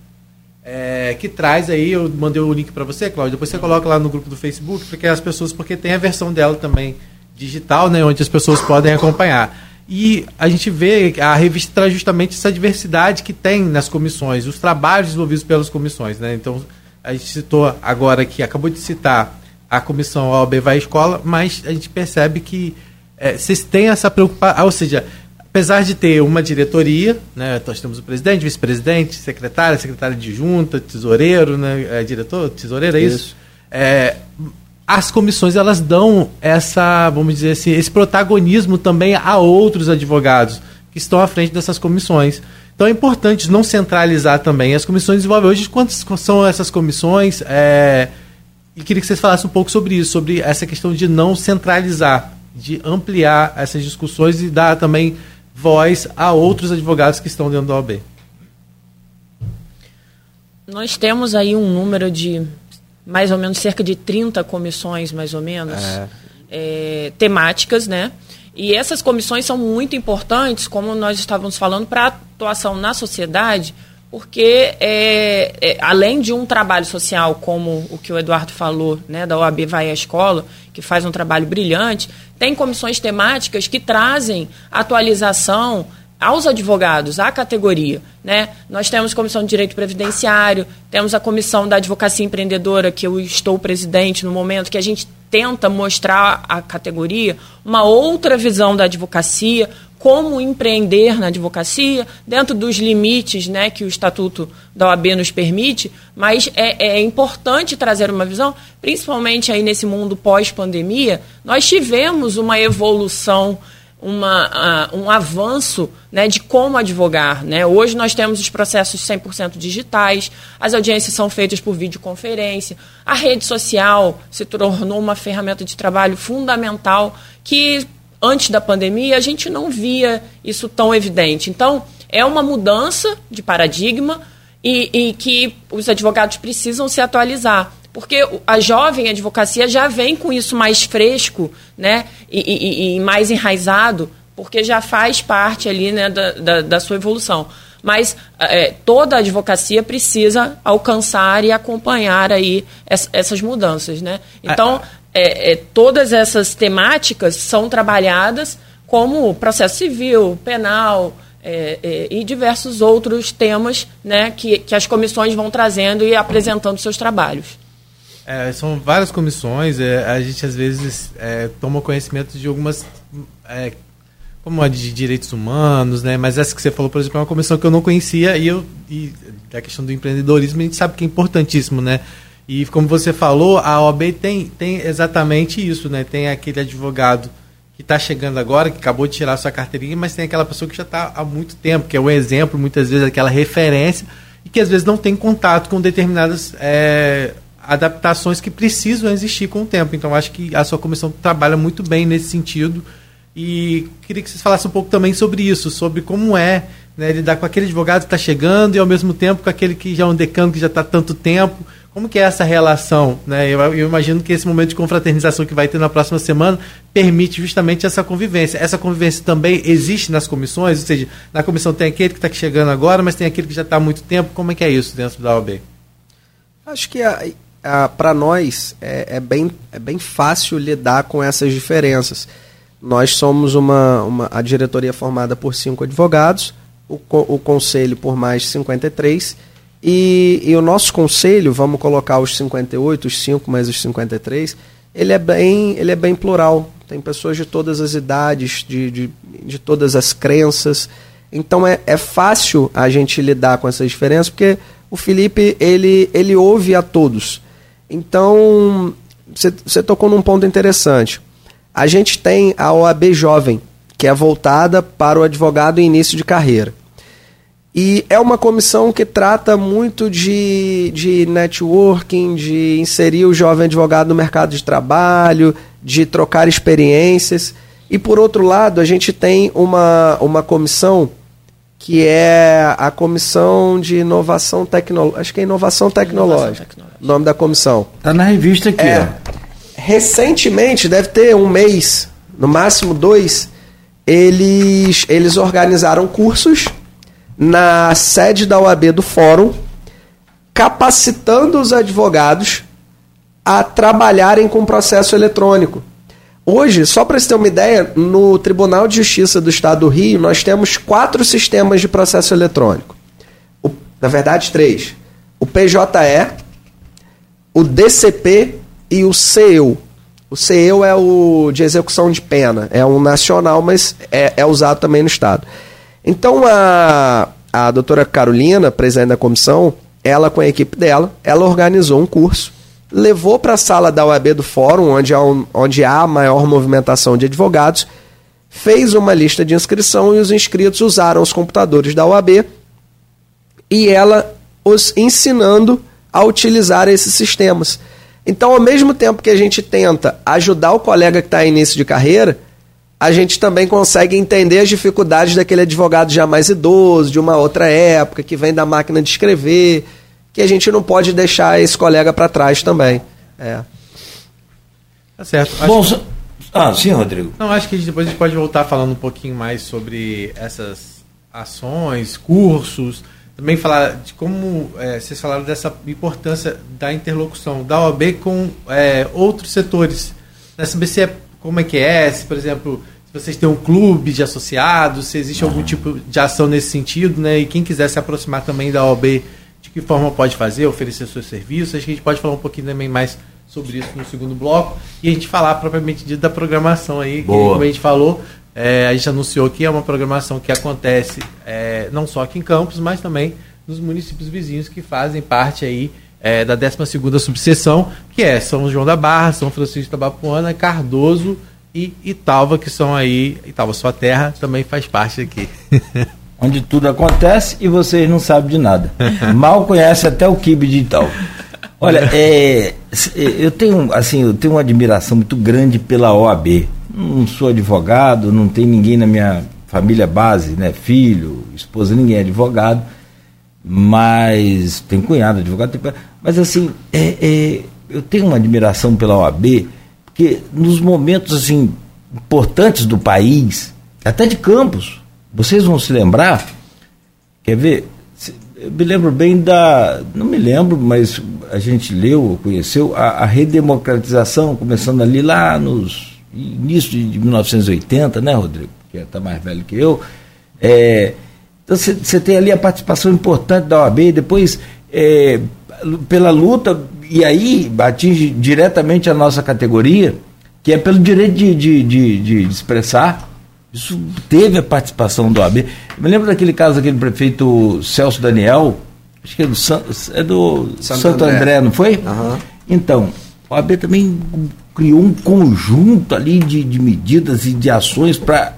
é, que traz aí, eu mandei o link para você, Cláudio, depois você coloca lá no grupo do Facebook, porque as pessoas, porque tem a versão dela também digital, né, onde as pessoas podem acompanhar. E a gente vê a revista traz justamente essa diversidade que tem nas comissões, os trabalhos desenvolvidos pelas comissões, né? Então, a gente citou agora que acabou de citar a comissão OAB vai à escola, mas a gente percebe que é, vocês têm essa preocupação, ou seja, apesar de ter uma diretoria, né, nós temos o presidente, vice-presidente, secretária, secretária de junta, tesoureiro, né, é, diretor, tesoureiro, é isso? Isso. É, as comissões elas dão essa, vamos dizer assim, esse protagonismo também a outros advogados que estão à frente dessas comissões. Então é importante não centralizar também. As comissões desenvolvem hoje quantas são essas comissões? É, e queria que vocês falassem um pouco sobre isso, sobre essa questão de não centralizar, de ampliar essas discussões e dar também voz a outros advogados que estão dentro da OAB. Nós temos aí um número de mais ou menos cerca de 30 comissões, mais ou menos, é. É, temáticas, né? E essas comissões são muito importantes, como nós estávamos falando, para a atuação na sociedade, porque é, é, além de um trabalho social como o que o Eduardo falou, né, da OAB Vai à Escola, que faz um trabalho brilhante, tem comissões temáticas que trazem atualização aos advogados, à categoria. Né? Nós temos comissão de direito previdenciário, temos a comissão da advocacia empreendedora, que eu estou presidente no momento, que a gente tenta mostrar à categoria uma outra visão da advocacia, como empreender na advocacia, dentro dos limites né, que o Estatuto da OAB nos permite, mas é, é importante trazer uma visão, principalmente aí nesse mundo pós-pandemia, nós tivemos uma evolução uma, uh, um avanço né, de como advogar. Né? Hoje nós temos os processos 100% digitais, as audiências são feitas por videoconferência, a rede social se tornou uma ferramenta de trabalho fundamental que antes da pandemia, a gente não via isso tão evidente. Então, é uma mudança de paradigma e, e que os advogados precisam se atualizar porque a jovem advocacia já vem com isso mais fresco né, e, e, e mais enraizado, porque já faz parte ali né, da, da, da sua evolução. Mas é, toda a advocacia precisa alcançar e acompanhar aí essas mudanças. Né? Então, é, é, todas essas temáticas são trabalhadas como processo civil, penal é, é, e diversos outros temas né, que, que as comissões vão trazendo e apresentando seus trabalhos. É, são várias comissões, é, a gente às vezes toma conhecimento de algumas, como a de direitos humanos, né? mas essa que você falou, por exemplo, é uma comissão que eu não conhecia e, eu, e a questão do empreendedorismo a gente sabe que é importantíssimo, né? E como você falou, a OAB tem, tem exatamente isso, né? Tem aquele advogado que está chegando agora, que acabou de tirar sua carteirinha, mas tem aquela pessoa que já está há muito tempo, que é o exemplo, muitas vezes aquela referência, e que às vezes não tem contato com determinadas é, adaptações que precisam existir com o tempo. Então, acho que a sua comissão trabalha muito bem nesse sentido. E queria que vocês falassem um pouco também sobre isso, sobre como é né, lidar com aquele advogado que está chegando e ao mesmo tempo com aquele que já é um decano que já está há tanto tempo como que é essa relação? Né? Eu, eu, imagino que esse momento de confraternização que vai ter na próxima semana permite justamente essa convivência. Essa convivência também existe nas comissões? Ou seja, na comissão tem aquele que está chegando agora, mas tem aquele que já está há muito tempo. Como é que é isso dentro da OAB? Acho que para nós é, é, bem, é bem fácil lidar com essas diferenças. Nós somos uma, uma a diretoria formada por cinco advogados, o, o conselho por mais 53 e, e o nosso conselho, vamos colocar os 58, os 5 mais os 53, ele é bem, ele é bem plural. Tem pessoas de todas as idades, de, de, de todas as crenças. Então é, é fácil a gente lidar com essas diferenças, porque o Felipe ele, ele ouve a todos. Então, você tocou num ponto interessante. A gente tem a OAB Jovem, que é voltada para o advogado em início de carreira. E é uma comissão que trata muito de, de networking, de inserir o jovem advogado no mercado de trabalho, de trocar experiências. E por outro lado, a gente tem uma, uma comissão que é a Comissão de Inovação Tecnológica. Acho que é Inovação Tecnológica. O nome da comissão. Está na revista aqui. É, recentemente, deve ter um mês, no máximo dois, eles, eles organizaram cursos na sede da OAB do Fórum, capacitando os advogados a trabalharem com processo eletrônico. Hoje, só para você ter uma ideia, no Tribunal de Justiça do Estado do Rio, nós temos quatro sistemas de processo eletrônico. O, na verdade, três. O PJE, o DCP e o CEU. O CEU é o de execução de pena, é um nacional, mas é, é usado também no Estado. Então a, a doutora Carolina, presidente da comissão, ela com a equipe dela, ela organizou um curso, levou para a sala da UAB do fórum, onde há, um, onde há maior movimentação de advogados, fez uma lista de inscrição e os inscritos usaram os computadores da UAB e ela os ensinando a utilizar esses sistemas. Então, ao mesmo tempo que a gente tenta ajudar o colega que está em início de carreira, a gente também consegue entender as dificuldades daquele advogado já mais idoso, de uma outra época, que vem da máquina de escrever, que a gente não pode deixar esse colega para trás também. É. Tá certo. Acho Bom, que... ah, sim, Rodrigo. Não, acho que depois a gente pode voltar falando um pouquinho mais sobre essas ações, cursos, também falar de como é, vocês falaram dessa importância da interlocução da OAB com é, outros setores. Saber se é, como é que é, se, por exemplo, se vocês têm um clube de associados, se existe algum tipo de ação nesse sentido, né? E quem quiser se aproximar também da OAB, de que forma pode fazer, oferecer seus serviços. Acho que a gente pode falar um pouquinho também mais sobre isso no segundo bloco e a gente falar propriamente dito da programação aí, que, Boa. como a gente falou, é, a gente anunciou que é uma programação que acontece é, não só aqui em Campos, mas também nos municípios vizinhos que fazem parte aí é, da 12ª subseção, que é São João da Barra, São Francisco da Bapuana, Cardoso e Italva, que são aí, Italva, sua terra, também faz parte aqui. Onde tudo acontece e vocês não sabem de nada. Mal conhece até o kibe de tal. Olha, é, s- eu tenho assim, eu tenho uma admiração muito grande pela OAB. Não sou advogado, não tem ninguém na minha família base, né? Filho, esposa, ninguém é advogado. Mas tem cunhado advogado, tem cunhado, mas assim, é, é, eu tenho uma admiração pela OAB, porque nos momentos assim importantes do país, até de Campos, vocês vão se lembrar, quer ver? Eu me lembro bem da. Não me lembro, mas a gente leu, conheceu a, a redemocratização, começando ali lá nos início de, de 1980, né, Rodrigo? Que está mais velho que eu. É, então você tem ali a participação importante da OAB, depois é, pela luta, e aí atinge diretamente a nossa categoria, que é pelo direito de, de, de, de expressar. Isso teve a participação do OAB. Eu me lembro daquele caso daquele prefeito Celso Daniel, acho que é do, San- é do Santo Santo, André. André. não foi? Aham. Então, o OAB também criou um conjunto ali de, de medidas e de ações para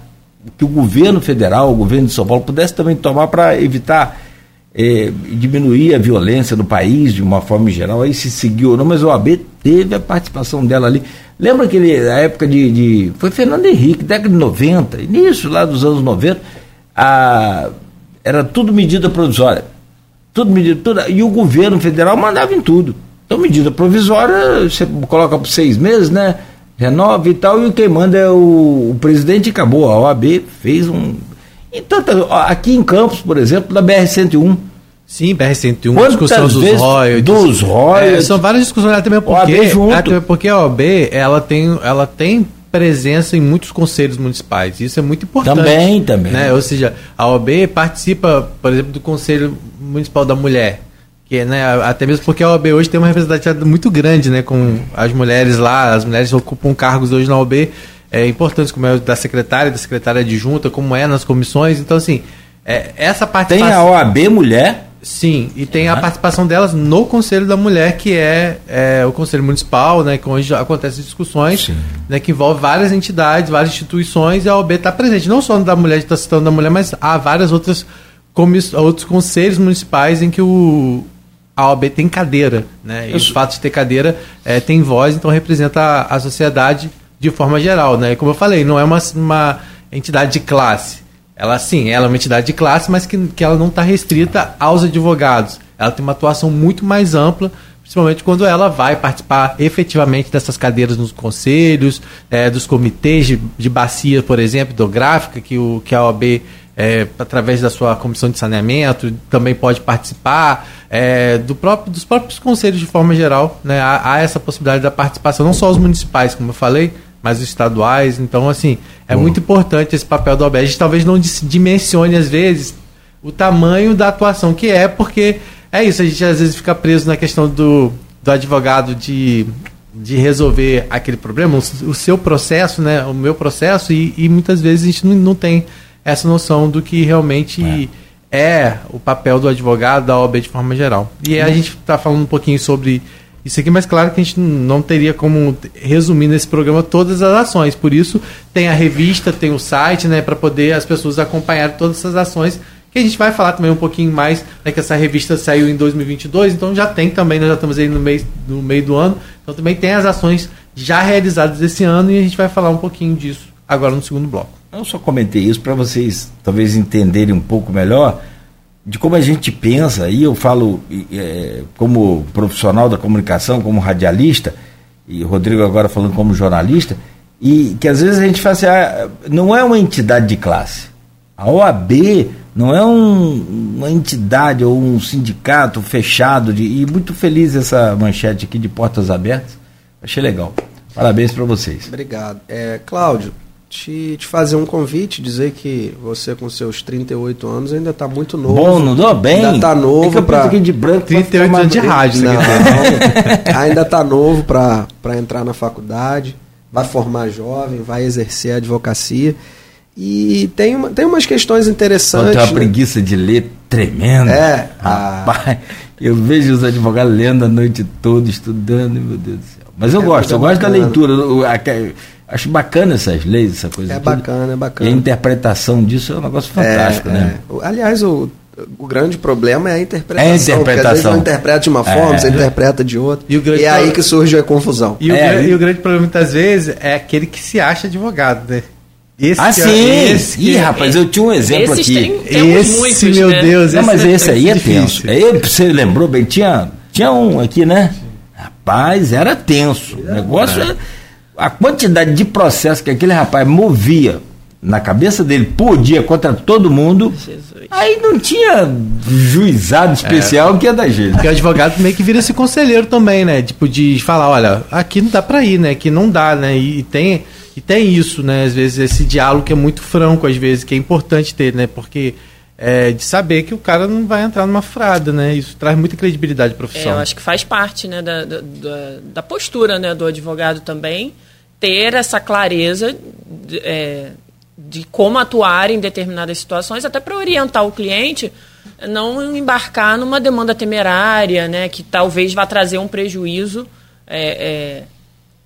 que o governo federal, o governo de São Paulo, pudesse também tomar para evitar eh, diminuir a violência no país de uma forma geral. Aí se seguiu ou não, mas o OAB teve a participação dela ali. Lembra aquele, a época de, de. Foi Fernando Henrique, década de 90, início lá dos anos 90, a, era tudo medida provisória. Tudo medida, tudo, e o governo federal mandava em tudo. Então, medida provisória, você coloca por seis meses, né? Renova e tal, e quem manda é o, o presidente e acabou. A OAB fez um. Ó, aqui em Campos, por exemplo, da BR-101. Sim, BR-101, Quantas discussão dos royalties. dos royalties? É, são várias discussões, até mesmo OAB porque, junto. até porque a OAB, ela tem, ela tem presença em muitos conselhos municipais. Isso é muito importante. Também, também. Né? Ou seja, a OAB participa, por exemplo, do Conselho Municipal da Mulher. Que, né, até mesmo porque a OAB hoje tem uma representatividade muito grande, né, com as mulheres lá, as mulheres ocupam cargos hoje na OAB é, importantes, como é o da secretária, da secretária adjunta, como é nas comissões. Então, assim, é, essa Tem participação. a OAB Mulher, Sim, e tem a participação delas no Conselho da Mulher, que é, é, o Conselho Municipal, né, que onde acontecem discussões, né, que envolve várias entidades, várias instituições, e a OAB está presente, não só no da mulher, está citando da mulher, mas há várias outras outros conselhos municipais em que o, a OAB tem cadeira, né, e o fato de ter cadeira é, tem voz, então representa a, a sociedade de forma geral, né, como eu falei, não é uma, uma entidade de classe, ela sim, ela é uma entidade de classe, mas que, que ela não está restrita aos advogados. Ela tem uma atuação muito mais ampla, principalmente quando ela vai participar efetivamente dessas cadeiras nos conselhos, eh, dos comitês de, de bacia, por exemplo, hidrográfica, que, o, que a OAB, eh, através da sua comissão de saneamento, também pode participar, eh, do próprio, dos próprios conselhos de forma geral. Né, há, há essa possibilidade da participação, não só os municipais, como eu falei, mas os estaduais. Então, assim, é muito importante esse papel do gente talvez não dimensione, às vezes, o tamanho da atuação que é, porque é isso, a gente às vezes fica preso na questão do, do advogado de, de resolver aquele problema, o, o seu processo, né, o meu processo, e, e muitas vezes a gente não, não tem essa noção do que realmente é. o papel do advogado, da OAB de forma geral. E a gente está falando um pouquinho sobre isso aqui, mas claro que a gente não teria como resumir nesse programa todas as ações. Por isso tem a revista, tem o site, né, para poder as pessoas acompanharem todas essas ações que a gente vai falar também um pouquinho mais, né, que essa revista saiu em 2022, então já tem também, nós já estamos aí no meio, no meio do ano, então também tem as ações já realizadas esse ano e a gente vai falar um pouquinho disso agora no segundo bloco. Eu só comentei isso para vocês talvez entenderem um pouco melhor de como a gente pensa, e eu falo é, como profissional da comunicação, como radialista, e Rodrigo agora falando como jornalista, e que às vezes a gente fala assim, ah, não é uma entidade de classe. A OAB não é um, uma entidade ou um sindicato fechado, de, e muito feliz essa manchete aqui de portas abertas. Achei legal. Parabéns para vocês. Obrigado. É, Cláudio, te, te fazer um convite, dizer que você com seus 38 anos ainda está muito novo. Bom, não dou bem. Ainda está novo é para de branco 38 anos de rádio, não, ainda está novo para entrar na faculdade, vai formar jovem, vai exercer a advocacia. E tem, uma, tem umas questões interessantes. Tem uma né? preguiça de ler tremenda. É. Rapaz, a... eu vejo os advogados lendo a noite toda, estudando, meu Deus do céu. Mas eu é, gosto, eu gosto da leitura. Acho bacana essas leis, essa coisa. É bacana, é bacana. E a interpretação disso é um negócio fantástico, é, né? É. Aliás, o, o grande problema é a interpretação. É a interpretação. Porque às vezes não interpreta de uma forma, é. você interpreta de outra. E, e é aí que surge a confusão. E o, é, e o grande problema, muitas vezes, é aquele que se acha advogado, né? Esse ah, sim! Esse Ih, rapaz, eu tinha um exemplo aqui. Tem, esse, muitos, meu né? Deus. Não, mas esse aí é tenso. Aí, você lembrou bem? Tinha, tinha um aqui, né? Rapaz, era tenso. O negócio é a quantidade de processo que aquele rapaz movia na cabeça dele por dia contra todo mundo, Jesus. aí não tinha juizado especial é. que ia dar jeito. Porque o advogado meio que vira esse conselheiro também, né? Tipo, de falar, olha, aqui não dá pra ir, né? Aqui não dá, né? E, e tem, e tem isso, né? Às vezes esse diálogo que é muito franco, às vezes, que é importante ter, né? Porque é, de saber que o cara não vai entrar numa frada, né? Isso traz muita credibilidade à profissão. É, eu acho que faz parte né, da, da, da, postura né, do advogado também, ter essa clareza de, é, de como atuar em determinadas situações, até para orientar o cliente não embarcar numa demanda temerária, né, que talvez vá trazer um prejuízo é, é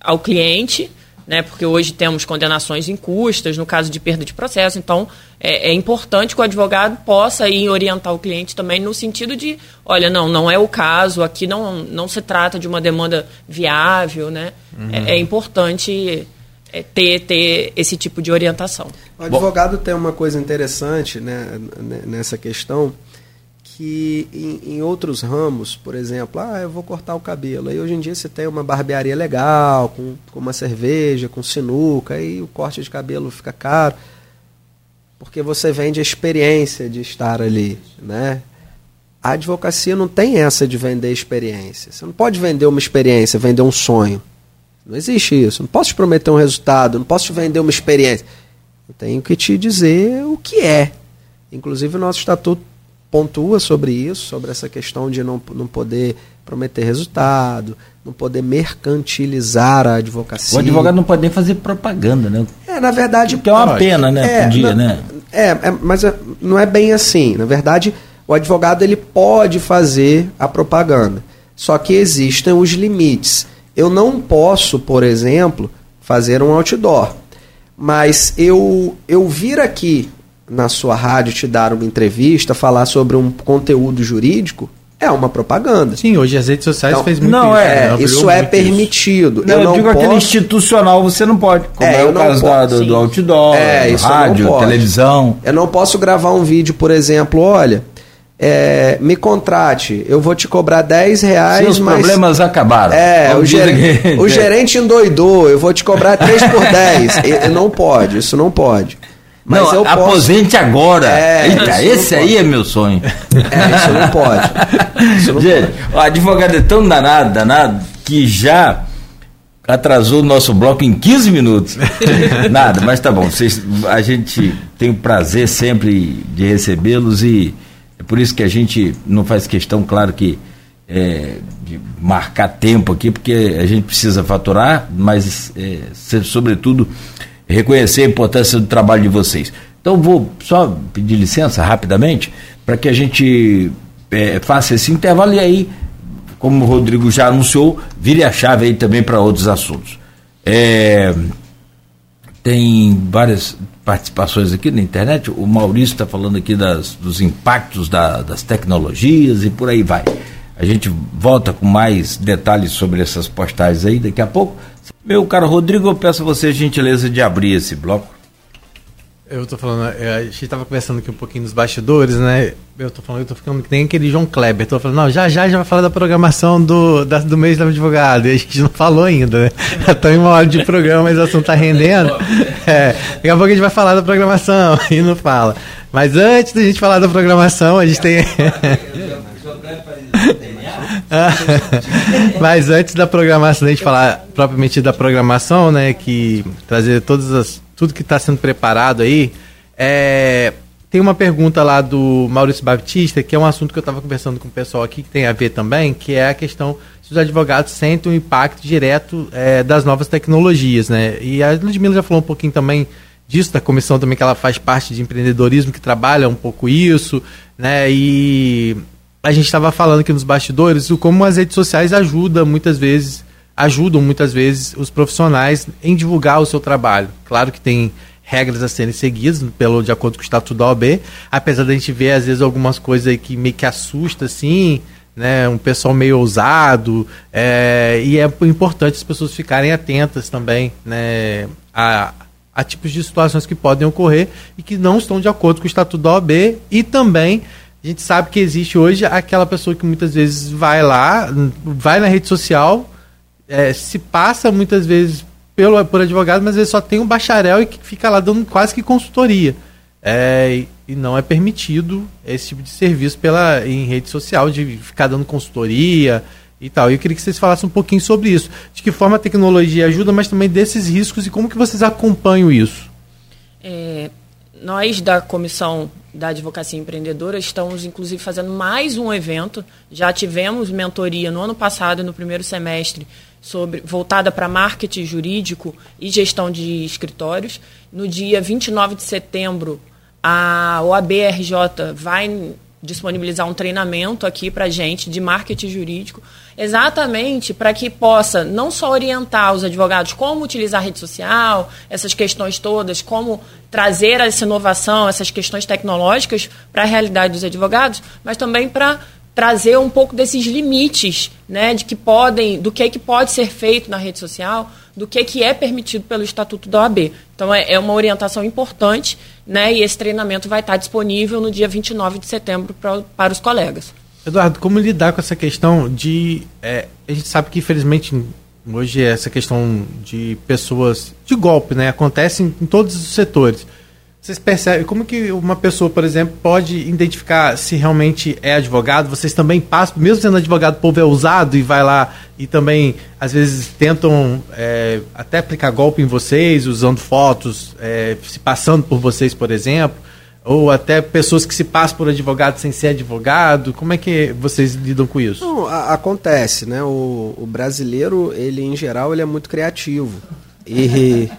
ao cliente né, porque hoje temos condenações incustas no caso de perda de processo. Então, é, é, importante que o advogado possa ir orientar o cliente também no sentido de, olha, não, não é o caso, aqui não, não se trata de uma demanda viável, né? Uhum. É, é, importante é, ter, ter esse tipo de orientação. O advogado Bom, tem uma coisa interessante né, nessa questão, que em, em, outros ramos, por exemplo, ah, eu vou cortar o cabelo. Aí hoje em dia você tem uma barbearia legal, com, com uma cerveja, com sinuca, aí o corte de cabelo fica caro, porque você vende a experiência de estar ali, né? A advocacia não tem essa de vender experiência. Você não pode vender uma experiência, vender um sonho. Não existe isso. Não posso te prometer um resultado, não posso te vender uma experiência. Eu tenho que te dizer o que é. Inclusive, o nosso estatuto pontua sobre isso, sobre essa questão de não, não poder prometer resultado, não poder mercantilizar a advocacia. O advogado não pode nem fazer propaganda, né? É, na verdade. Porque é uma pena, né? É, Podia, né? É, é, mas é, não é bem assim. Na verdade, o advogado ele pode fazer a propaganda. Só que existem os limites. Eu não posso, por exemplo, fazer um outdoor. Mas eu, eu vir aqui na sua rádio te dar uma entrevista, falar sobre um conteúdo jurídico, é uma propaganda. Sim, hoje as redes sociais então, faz muito não isso. É, né? isso é permitido. Não, eu, eu não digo posso... aquele institucional você não pode, como é, é o caso da, do, do, outdoor, é, rádio, televisão. Eu não posso gravar um vídeo, por exemplo, olha, é, me contrate, eu vou te cobrar 10 reais. Seus mas... problemas acabaram. É, o, gerente, o gerente endoidou, eu vou te cobrar 3 por 10. não pode, isso não pode. Mas não, eu posso... aposente agora. É, Eita, esse aí é meu sonho. É, isso não pode. Isso não Gente, pode. o advogado é tão danado, danado, que já atrasou o nosso bloco em 15 minutos. Nada, mas tá bom. Vocês, a gente tem o prazer sempre de recebê-los e é por isso que a gente não faz questão, claro que é, de marcar tempo aqui, porque a gente precisa faturar, mas é, sobretudo reconhecer a importância do trabalho de vocês. Então vou só pedir licença rapidamente para que a gente é, faça esse intervalo e aí, como o Rodrigo já anunciou, vire a chave aí também para outros assuntos. É, tem várias participações aqui na internet. O Maurício está falando aqui das, dos impactos da, das tecnologias e por aí vai. A gente volta com mais detalhes sobre essas postagens aí daqui a pouco. Meu caro Rodrigo, eu peço a você a gentileza de abrir esse bloco. Eu tô falando, é, a gente tava conversando aqui um pouquinho nos bastidores, né? Eu tô falando, eu tô ficando que nem aquele João Kleber. Tô falando, não, já já gente vai falar da programação do, da, do mês do advogado. E a gente não falou ainda, né? Já estamos em uma hora de programa, mas o assunto tá rendendo. É, daqui a pouco a gente vai falar da programação e não fala. Mas antes da gente falar da programação, a gente tem. Mas antes da programação, da gente falar propriamente da programação, né, que trazer todas as, tudo que está sendo preparado aí, é, tem uma pergunta lá do Maurício Baptista, que é um assunto que eu estava conversando com o pessoal aqui, que tem a ver também, que é a questão se os advogados sentem o impacto direto é, das novas tecnologias, né? E a Ludmilla já falou um pouquinho também disso, da comissão também que ela faz parte de empreendedorismo, que trabalha um pouco isso, né? E a gente estava falando aqui nos bastidores como as redes sociais ajudam muitas vezes, ajudam muitas vezes os profissionais em divulgar o seu trabalho. Claro que tem regras a serem seguidas pelo de acordo com o estatuto da OAB, apesar da gente ver às vezes algumas coisas aí que meio que assusta assim, né, um pessoal meio ousado, é, e é importante as pessoas ficarem atentas também, né, a, a tipos de situações que podem ocorrer e que não estão de acordo com o estatuto da OAB e também a gente sabe que existe hoje aquela pessoa que muitas vezes vai lá, vai na rede social, é, se passa muitas vezes pelo, por advogado, mas vezes só tem um bacharel e que fica lá dando quase que consultoria. É, e não é permitido esse tipo de serviço pela, em rede social, de ficar dando consultoria e tal. Eu queria que vocês falassem um pouquinho sobre isso. De que forma a tecnologia ajuda, mas também desses riscos e como que vocês acompanham isso. É, nós da Comissão da Advocacia Empreendedora estamos, inclusive, fazendo mais um evento. Já tivemos mentoria no ano passado, no primeiro semestre, sobre voltada para marketing jurídico e gestão de escritórios. No dia 29 de setembro, a OABRJ vai disponibilizar um treinamento aqui para gente de marketing jurídico, exatamente para que possa não só orientar os advogados como utilizar a rede social, essas questões todas, como trazer essa inovação, essas questões tecnológicas para a realidade dos advogados, mas também para trazer um pouco desses limites, né, de que podem, do que é que pode ser feito na rede social, do que é que é permitido pelo Estatuto da OAB. Então é, é uma orientação importante, né, e esse treinamento vai estar disponível no dia 29 de setembro pra, para os colegas. Eduardo, como lidar com essa questão de. É, a gente sabe que, infelizmente, hoje essa questão de pessoas de golpe, né? Acontece em, em todos os setores. Vocês percebem como que uma pessoa, por exemplo, pode identificar se realmente é advogado? Vocês também passam, mesmo sendo advogado, o povo é usado e vai lá e também às vezes tentam é, até aplicar golpe em vocês, usando fotos, é, se passando por vocês, por exemplo, ou até pessoas que se passam por advogado sem ser advogado. Como é que vocês lidam com isso? Não, a, acontece, né? O, o brasileiro, ele em geral, ele é muito criativo e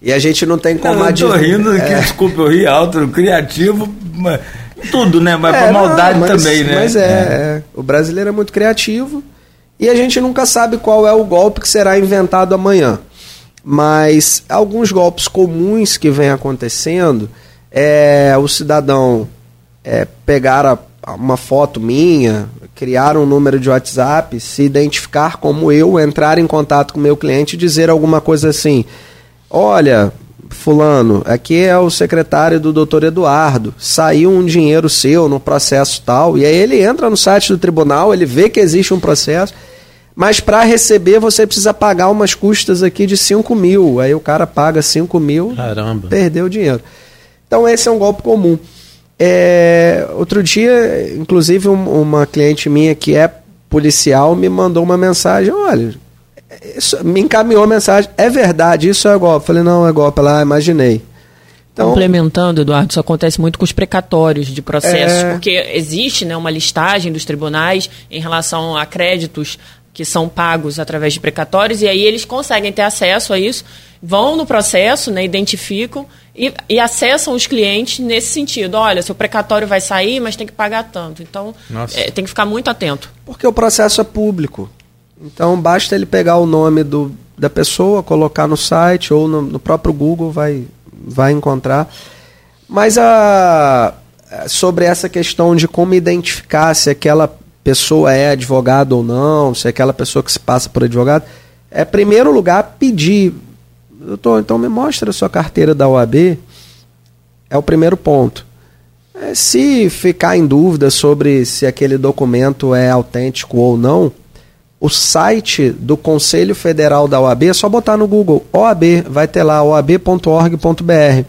e a gente não tem como não, Eu tô rindo, é. que, desculpa, eu ri alto, criativo, mas, tudo, né? Mas é, pra maldade não, mas, também, né? Mas é, é, é, o brasileiro é muito criativo e a gente nunca sabe qual é o golpe que será inventado amanhã. Mas alguns golpes comuns que vem acontecendo é o cidadão é, pegar a, uma foto minha, criar um número de WhatsApp, se identificar como eu, entrar em contato com o meu cliente e dizer alguma coisa assim Olha, fulano, aqui é o secretário do doutor Eduardo, saiu um dinheiro seu no processo tal, e aí ele entra no site do tribunal, ele vê que existe um processo, mas para receber você precisa pagar umas custas aqui de 5 mil, aí o cara paga 5 mil, Caramba. perdeu o dinheiro. Então esse é um golpe comum. É, outro dia, inclusive, um, uma cliente minha que é policial me mandou uma mensagem, olha, isso, me encaminhou a mensagem, é verdade, isso é golpe. Falei, não, é golpe. Ela, ah, imaginei. Então, Complementando, Eduardo, isso acontece muito com os precatórios de processos, é... porque existe né, uma listagem dos tribunais em relação a créditos que são pagos através de precatórios, e aí eles conseguem ter acesso a isso, vão no processo, né, identificam e, e acessam os clientes nesse sentido. Olha, seu precatório vai sair, mas tem que pagar tanto. Então, é, tem que ficar muito atento. Porque o processo é público. Então basta ele pegar o nome do, da pessoa, colocar no site ou no, no próprio Google, vai, vai encontrar. Mas a, sobre essa questão de como identificar se aquela pessoa é advogado ou não, se aquela pessoa que se passa por advogado, é primeiro lugar pedir, doutor, então me mostra a sua carteira da OAB, é o primeiro ponto. É, se ficar em dúvida sobre se aquele documento é autêntico ou não, o site do Conselho Federal da OAB é só botar no Google OAB, vai ter lá oab.org.br.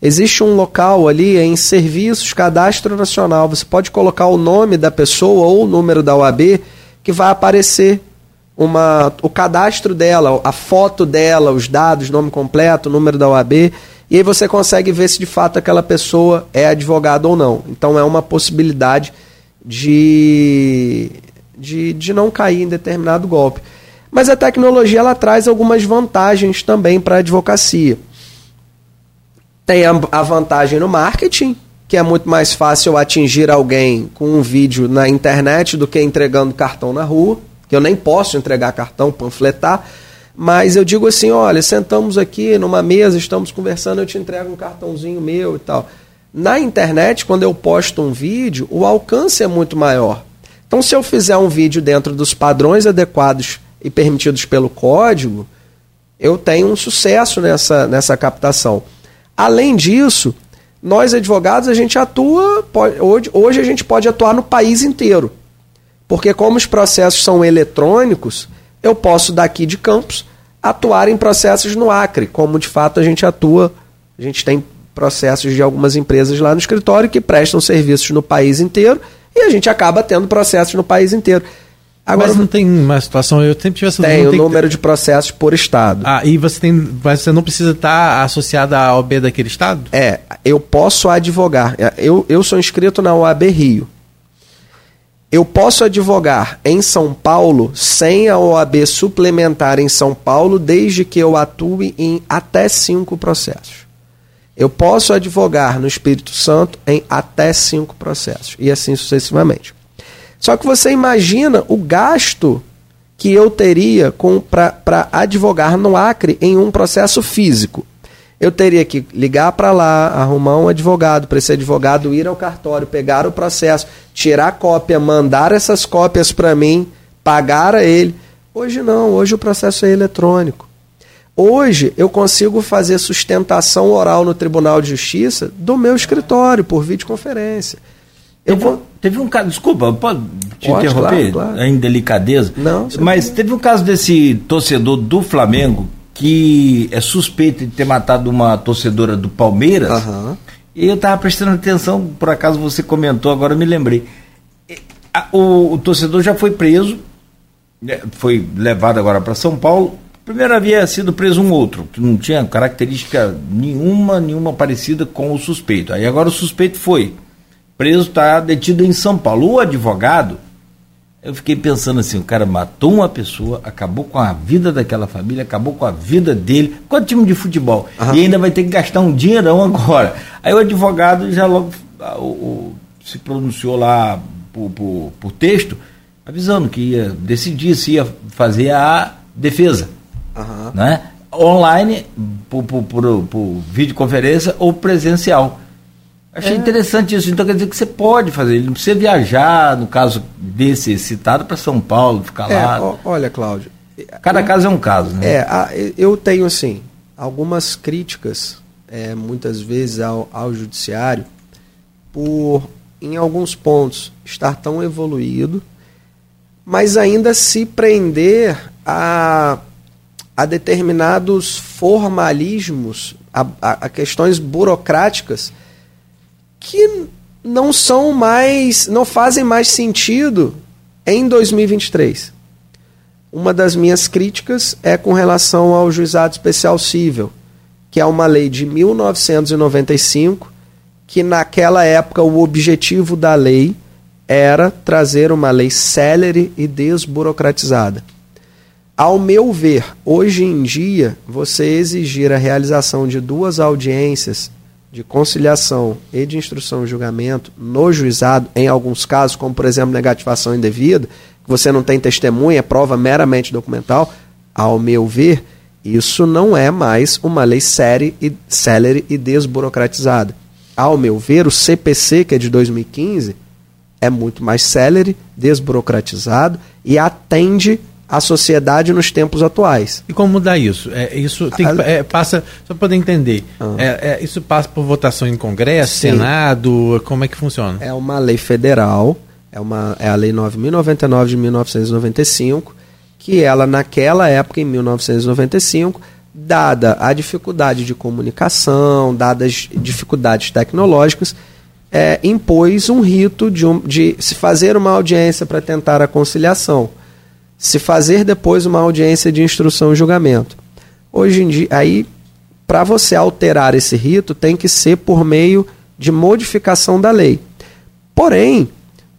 Existe um local ali em Serviços Cadastro Nacional, você pode colocar o nome da pessoa ou o número da OAB que vai aparecer uma, o cadastro dela, a foto dela, os dados, nome completo, número da OAB e aí você consegue ver se de fato aquela pessoa é advogado ou não. Então é uma possibilidade de, de, de não cair em determinado golpe. Mas a tecnologia ela traz algumas vantagens também para a advocacia. Tem a, a vantagem no marketing, que é muito mais fácil atingir alguém com um vídeo na internet do que entregando cartão na rua, que eu nem posso entregar cartão, panfletar. Mas eu digo assim, olha, sentamos aqui numa mesa, estamos conversando, eu te entrego um cartãozinho meu e tal. Na internet, quando eu posto um vídeo, o alcance é muito maior. Então, se eu fizer um vídeo dentro dos padrões adequados e permitidos pelo código, eu tenho um sucesso nessa, nessa captação. Além disso, nós advogados, a gente atua, hoje, hoje a gente pode atuar no país inteiro. Porque como os processos são eletrônicos, eu posso daqui de Campos atuar em processos no Acre, como de fato a gente atua. A gente tem processos de algumas empresas lá no escritório que prestam serviços no país inteiro e a gente acaba tendo processos no país inteiro. Agora, mas não tem uma situação, eu sempre tive essa Tem o número que... de processos por estado. Ah, e você tem, você não precisa estar associado à OAB daquele estado? É, eu posso advogar. Eu, eu sou inscrito na OAB Rio. Eu posso advogar em São Paulo sem a OAB suplementar em São Paulo, desde que eu atue em até cinco processos. Eu posso advogar no Espírito Santo em até cinco processos, e assim sucessivamente. Só que você imagina o gasto que eu teria para advogar no Acre em um processo físico eu teria que ligar para lá, arrumar um advogado, para esse advogado ir ao cartório, pegar o processo, tirar cópia, mandar essas cópias para mim, pagar a ele. Hoje não, hoje o processo é eletrônico. Hoje eu consigo fazer sustentação oral no Tribunal de Justiça do meu escritório, por videoconferência. Eu teve, vou... teve um caso, desculpa, pode te pode, interromper? Claro, claro. É indelicadeza. Não. Mas teve um caso desse torcedor do Flamengo que é suspeito de ter matado uma torcedora do Palmeiras. Uhum. E eu estava prestando atenção, por acaso você comentou, agora eu me lembrei. O, o torcedor já foi preso, né, foi levado agora para São Paulo. Primeiro havia sido preso um outro, que não tinha característica nenhuma, nenhuma parecida com o suspeito. Aí agora o suspeito foi preso, está detido em São Paulo. O advogado eu fiquei pensando assim, o cara matou uma pessoa, acabou com a vida daquela família, acabou com a vida dele, com o time de futebol. Uhum. E ainda vai ter que gastar um dinheirão agora. Aí o advogado já logo ah, o, o, se pronunciou lá por, por, por, texto, avisando que ia decidir se ia fazer a defesa. Uhum. Né? Online, por, por, por, por videoconferência ou presencial. Achei é. interessante isso. Então quer dizer que você pode fazer. Ele não precisa viajar, no caso desse citado, para São Paulo, ficar é, lá. olha, Cláudio. Cada caso é um caso, né? É, a, eu tenho, assim, algumas críticas, é, muitas vezes, ao, ao judiciário, por, em alguns pontos, estar tão evoluído, mas ainda se prender a, a determinados formalismos, a, a, a questões burocráticas que não são mais, não fazem mais sentido em 2023. Uma das minhas críticas é com relação ao juizado especial civil, que é uma lei de 1995, que naquela época o objetivo da lei era trazer uma lei célere e desburocratizada. Ao meu ver, hoje em dia, você exigir a realização de duas audiências de conciliação e de instrução e julgamento no juizado, em alguns casos, como por exemplo negativação indevida, que você não tem testemunha, é prova meramente documental, ao meu ver, Isso não é mais uma lei séria e, célere e desburocratizada. Ao meu ver, o CPC, que é de 2015, é muito mais célere, desburocratizado e atende a sociedade nos tempos atuais. E como mudar isso? É, isso tem, é, passa, só para poder entender, ah. é, é, isso passa por votação em Congresso, Sim. Senado, como é que funciona? É uma lei federal, é, uma, é a Lei 9.099 de 1995, que ela, naquela época, em 1995, dada a dificuldade de comunicação, dadas dificuldades tecnológicas, é, impôs um rito de, um, de se fazer uma audiência para tentar a conciliação se fazer depois uma audiência de instrução e julgamento. Hoje em dia, aí, para você alterar esse rito, tem que ser por meio de modificação da lei. Porém,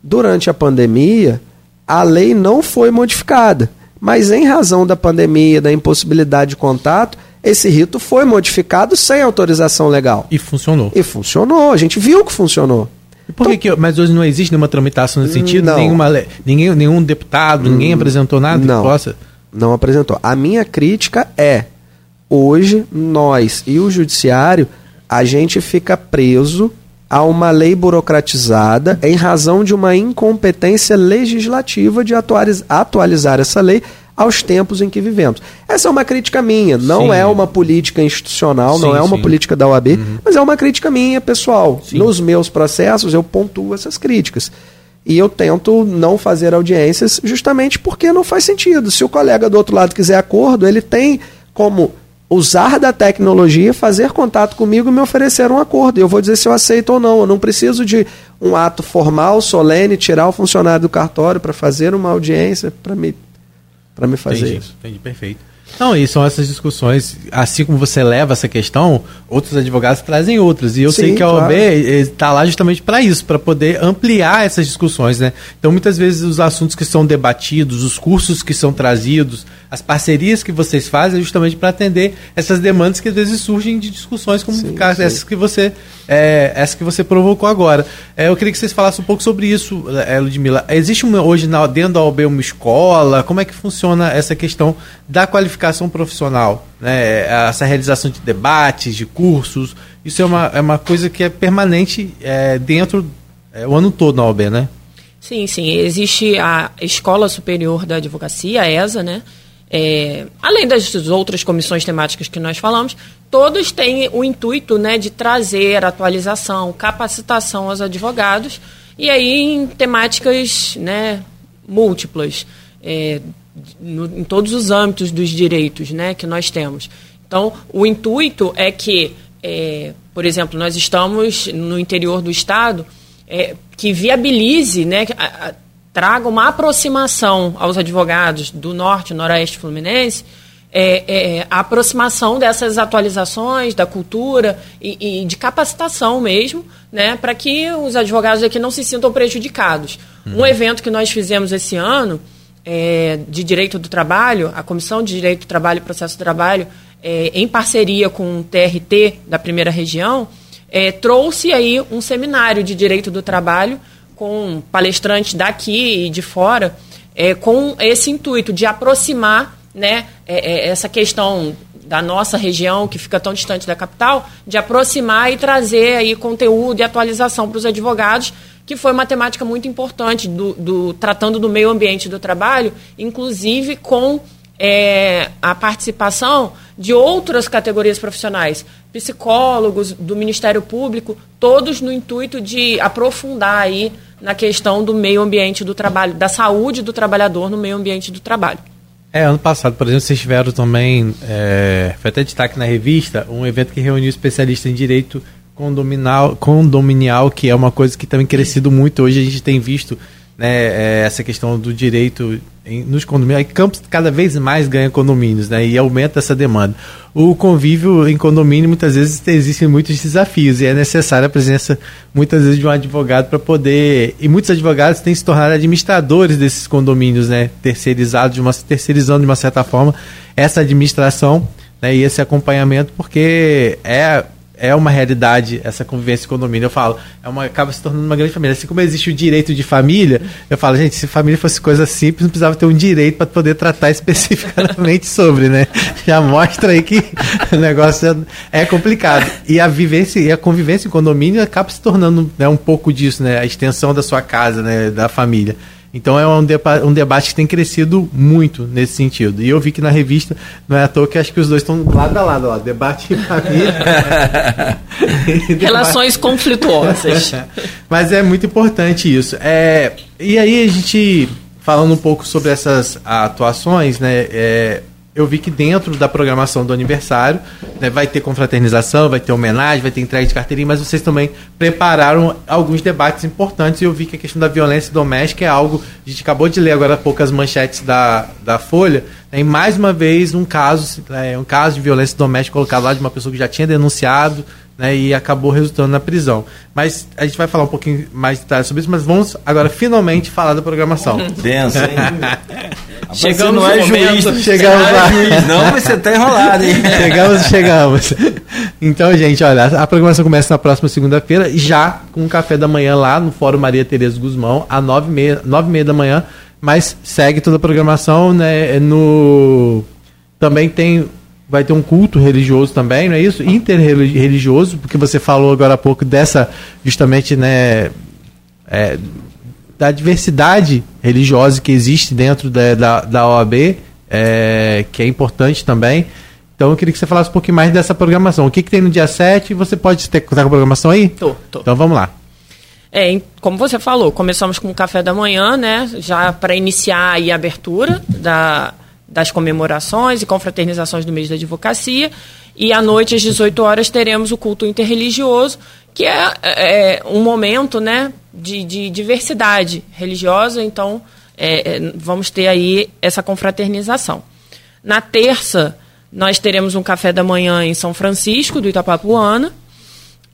durante a pandemia, a lei não foi modificada. Mas em razão da pandemia, da impossibilidade de contato, esse rito foi modificado sem autorização legal. E funcionou. E funcionou. A gente viu que funcionou. Por que, que mas hoje não existe nenhuma tramitação nesse sentido? Não. Nenhuma, ninguém, nenhum deputado, ninguém hum, apresentou nada não, que possa? Não apresentou. A minha crítica é, hoje, nós e o judiciário, a gente fica preso a uma lei burocratizada em razão de uma incompetência legislativa de atualizar essa lei aos tempos em que vivemos. Essa é uma crítica minha, não sim. é uma política institucional, sim, não é uma sim. política da OAB, uhum. mas é uma crítica minha, pessoal. Nos meus processos eu pontuo essas críticas. E eu tento não fazer audiências justamente porque não faz sentido. Se o colega do outro lado quiser acordo, ele tem como usar da tecnologia, fazer contato comigo e me oferecer um acordo. E eu vou dizer se eu aceito ou não. Eu não preciso de um ato formal, solene, tirar o funcionário do cartório para fazer uma audiência, para me para me fazer entendi, isso. Entendi, perfeito. Não, e são essas discussões, assim como você leva essa questão, outros advogados trazem outras. E eu Sim, sei que a OAB está claro. lá justamente para isso, para poder ampliar essas discussões. Né? Então, muitas vezes, os assuntos que são debatidos, os cursos que são trazidos, as parcerias que vocês fazem, é justamente para atender essas demandas que às vezes surgem de discussões como sim, essas que você é, essa que você provocou agora. É, eu queria que vocês falassem um pouco sobre isso, é, Ludmila. Existe uma, hoje na, dentro da OAB uma escola? Como é que funciona essa questão da qualificação profissional? Né? Essa realização de debates, de cursos, isso é uma, é uma coisa que é permanente é, dentro é, o ano todo na OAB, né? Sim, sim. Existe a Escola Superior da Advocacia, a ESA, né? É, além das outras comissões temáticas que nós falamos, todos têm o intuito né, de trazer atualização, capacitação aos advogados, e aí em temáticas né, múltiplas, é, no, em todos os âmbitos dos direitos né, que nós temos. Então, o intuito é que, é, por exemplo, nós estamos no interior do Estado, é, que viabilize né, a, a, traga uma aproximação aos advogados do norte, noroeste fluminense, é, é, a aproximação dessas atualizações da cultura e, e de capacitação mesmo, né, para que os advogados aqui não se sintam prejudicados. Uhum. Um evento que nós fizemos esse ano é, de direito do trabalho, a Comissão de Direito do Trabalho e Processo do Trabalho, é, em parceria com o TRT da primeira região, é, trouxe aí um seminário de direito do trabalho com palestrantes daqui e de fora, é, com esse intuito de aproximar né, é, é, essa questão da nossa região, que fica tão distante da capital, de aproximar e trazer aí conteúdo e atualização para os advogados, que foi uma temática muito importante, do, do, tratando do meio ambiente do trabalho, inclusive com é, a participação de outras categorias profissionais, psicólogos, do Ministério Público, todos no intuito de aprofundar aí na questão do meio ambiente do trabalho, da saúde do trabalhador no meio ambiente do trabalho. É, ano passado, por exemplo, vocês tiveram também, é, foi até destaque na revista, um evento que reuniu especialistas em direito condominial, condominial, que é uma coisa que também crescido muito. Hoje a gente tem visto né, é, essa questão do direito em, nos condomínios. Campos cada vez mais ganha condomínios né, e aumenta essa demanda. O convívio em condomínio, muitas vezes, existem muitos desafios e é necessária a presença, muitas vezes, de um advogado para poder. E muitos advogados têm se tornado administradores desses condomínios, né, terceirizados, de uma, terceirizando de uma certa forma essa administração né, e esse acompanhamento, porque é é uma realidade essa convivência em condomínio. Eu falo, é uma, acaba se tornando uma grande família. Assim como existe o direito de família, eu falo, gente, se família fosse coisa simples, não precisava ter um direito para poder tratar especificamente sobre, né? Já mostra aí que o negócio é complicado. E a vivência e a convivência em condomínio acaba se tornando né, um pouco disso, né? A extensão da sua casa, né? Da família. Então é um, deba um debate que tem crescido muito nesse sentido. E eu vi que na revista, não é à toa que acho que os dois estão lado a lado, ó, debate e família. Relações conflituosas. Mas é muito importante isso. É, e aí a gente, falando um pouco sobre essas atuações, né, é, eu vi que dentro da programação do aniversário né, vai ter confraternização, vai ter homenagem, vai ter entrega de carteirinha, mas vocês também prepararam alguns debates importantes e eu vi que a questão da violência doméstica é algo. A gente acabou de ler agora há pouco as manchetes da, da Folha, né, e mais uma vez um caso, é, um caso de violência doméstica colocado lá de uma pessoa que já tinha denunciado. Né, e acabou resultando na prisão. Mas a gente vai falar um pouquinho mais de detalhes sobre isso, mas vamos agora finalmente falar da programação. Denso, hein? Chegamos não é no juiz. Chegamos não lá. é juiz, não, mas você tá enrolado, hein? Chegamos, chegamos. Então, gente, olha, a programação começa na próxima segunda-feira, já com o café da manhã lá no Fórum Maria Tereza Guzmão, às nove e meia, nove e meia da manhã, mas segue toda a programação, né, no... Também tem, vai ter um culto religioso também, não é isso? Interreligioso, porque você falou agora há pouco dessa, justamente, né, é, da diversidade religiosa que existe dentro da, da, da OAB, é, que é importante também. Então eu queria que você falasse um pouquinho mais dessa programação. O que, que tem no dia 7? Você pode ter tá com a programação aí? Tô, tô. Então vamos lá. É, como você falou, começamos com o café da manhã, né? Já para iniciar aí a abertura da, das comemorações e confraternizações do mês da advocacia. E à noite, às 18 horas, teremos o culto interreligioso, que é, é, um momento né, de, de diversidade religiosa. Então, é, é, vamos ter aí essa confraternização. Na terça, nós teremos um café da manhã em São Francisco, do Itapapuana.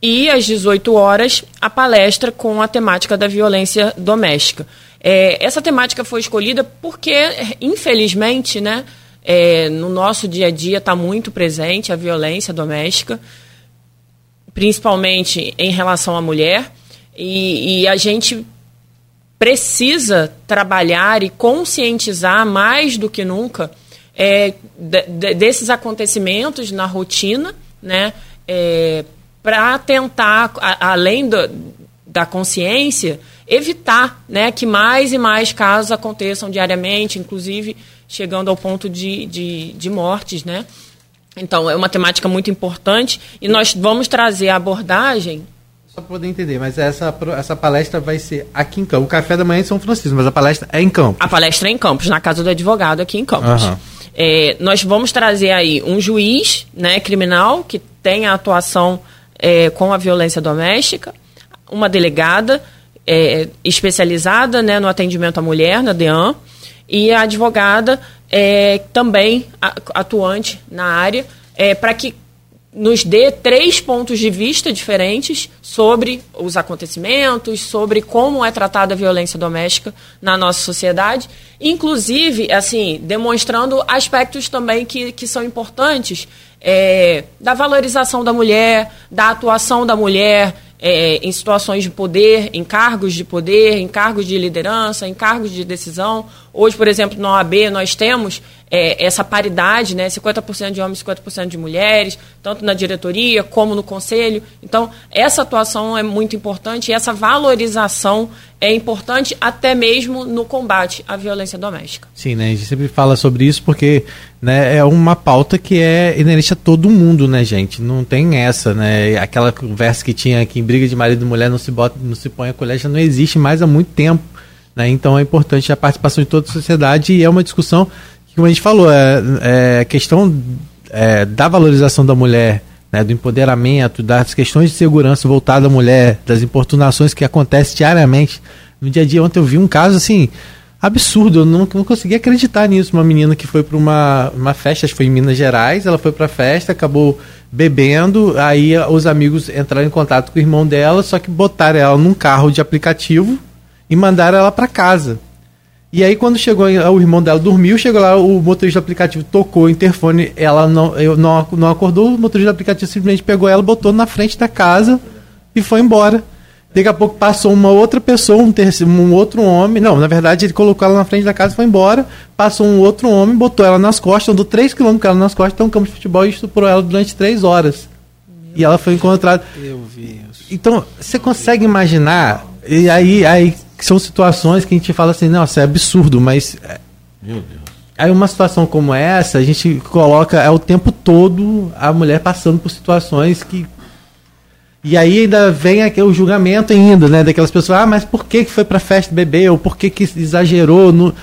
E às 18 horas, a palestra com a temática da violência doméstica. É, essa temática foi escolhida porque, infelizmente, né, é, no nosso dia a dia está muito presente a violência doméstica, principalmente em relação à mulher. E, e a gente precisa trabalhar e conscientizar mais do que nunca é, de- de- desses acontecimentos na rotina, né? para tentar, a- além do- da consciência, evitar né, que mais e mais casos aconteçam diariamente, inclusive chegando ao ponto de, de, de mortes, né? Então, é uma temática muito importante e nós vamos trazer a abordagem Só para poder entender, mas essa, essa palestra vai ser aqui em Campos. O café da manhã é em São Francisco, mas a palestra é em Campos. A palestra é em Campos, na casa do advogado aqui em Campos. Aham. É, nós vamos trazer aí um juiz né, criminal que tem a atuação é, com a violência doméstica, uma delegada é, especializada né, no atendimento à mulher, na DEAN, e a advogada é, também atuante na área, para que nos dê três pontos de vista diferentes sobre os acontecimentos, sobre como é tratada a violência doméstica na nossa sociedade, inclusive, assim, demonstrando aspectos também que, que são importantes é, da valorização da mulher, da atuação da mulher é, em situações de poder, em cargos de poder, em cargos de liderança, em cargos de decisão. Hoje, por exemplo, na OAB, nós temos é, essa paridade, né, 50% de homens e 50% de mulheres, tanto na diretoria como no conselho. Então, essa atuação é muito importante e essa valorização é importante até mesmo no combate à violência doméstica. Sim, né? A gente sempre fala sobre isso porque né, é uma pauta que é inerente a todo mundo, né, gente? Não tem essa, né? Aquela conversa que tinha aqui em briga de marido e mulher não se bota, não se põe a colher, já não existe mais há muito tempo. Né? Então é importante a participação de toda a sociedade e é uma discussão como a gente falou, é, é questão é, da valorização da mulher, né, do empoderamento, das questões de segurança voltada à mulher, das importunações que acontecem diariamente. No dia a dia, ontem eu vi um caso assim absurdo, eu não, não consegui acreditar nisso. Uma menina que foi para uma, uma festa, acho que foi em Minas Gerais, ela foi para a festa, acabou bebendo, aí os amigos entraram em contato com o irmão dela, só que botaram ela num carro de aplicativo e mandaram ela para casa. E aí, quando chegou, o irmão dela dormiu, chegou lá, o motorista do aplicativo tocou o interfone, ela não, eu, não, não acordou, o motorista do aplicativo simplesmente pegou ela, botou na frente da casa e foi embora. Daqui a pouco passou uma outra pessoa, um, terceiro, um outro homem. Não, na verdade, ele colocou ela na frente da casa e foi embora. Passou um outro homem, botou ela nas costas, andou 3 km com ela nas costas, então um campo de futebol e estuprou ela durante 3 horas. E ela foi encontrada. Eu vi isso. Então, você consegue imaginar? E aí, aí são situações que a gente fala assim, nossa, é absurdo, mas. Meu Deus. Aí uma situação como essa, a gente coloca é o tempo todo a mulher passando por situações que. E aí ainda vem aqui o julgamento ainda, né? Daquelas pessoas, ah, mas por que que foi pra festa beber? Ou por que que exagerou? No...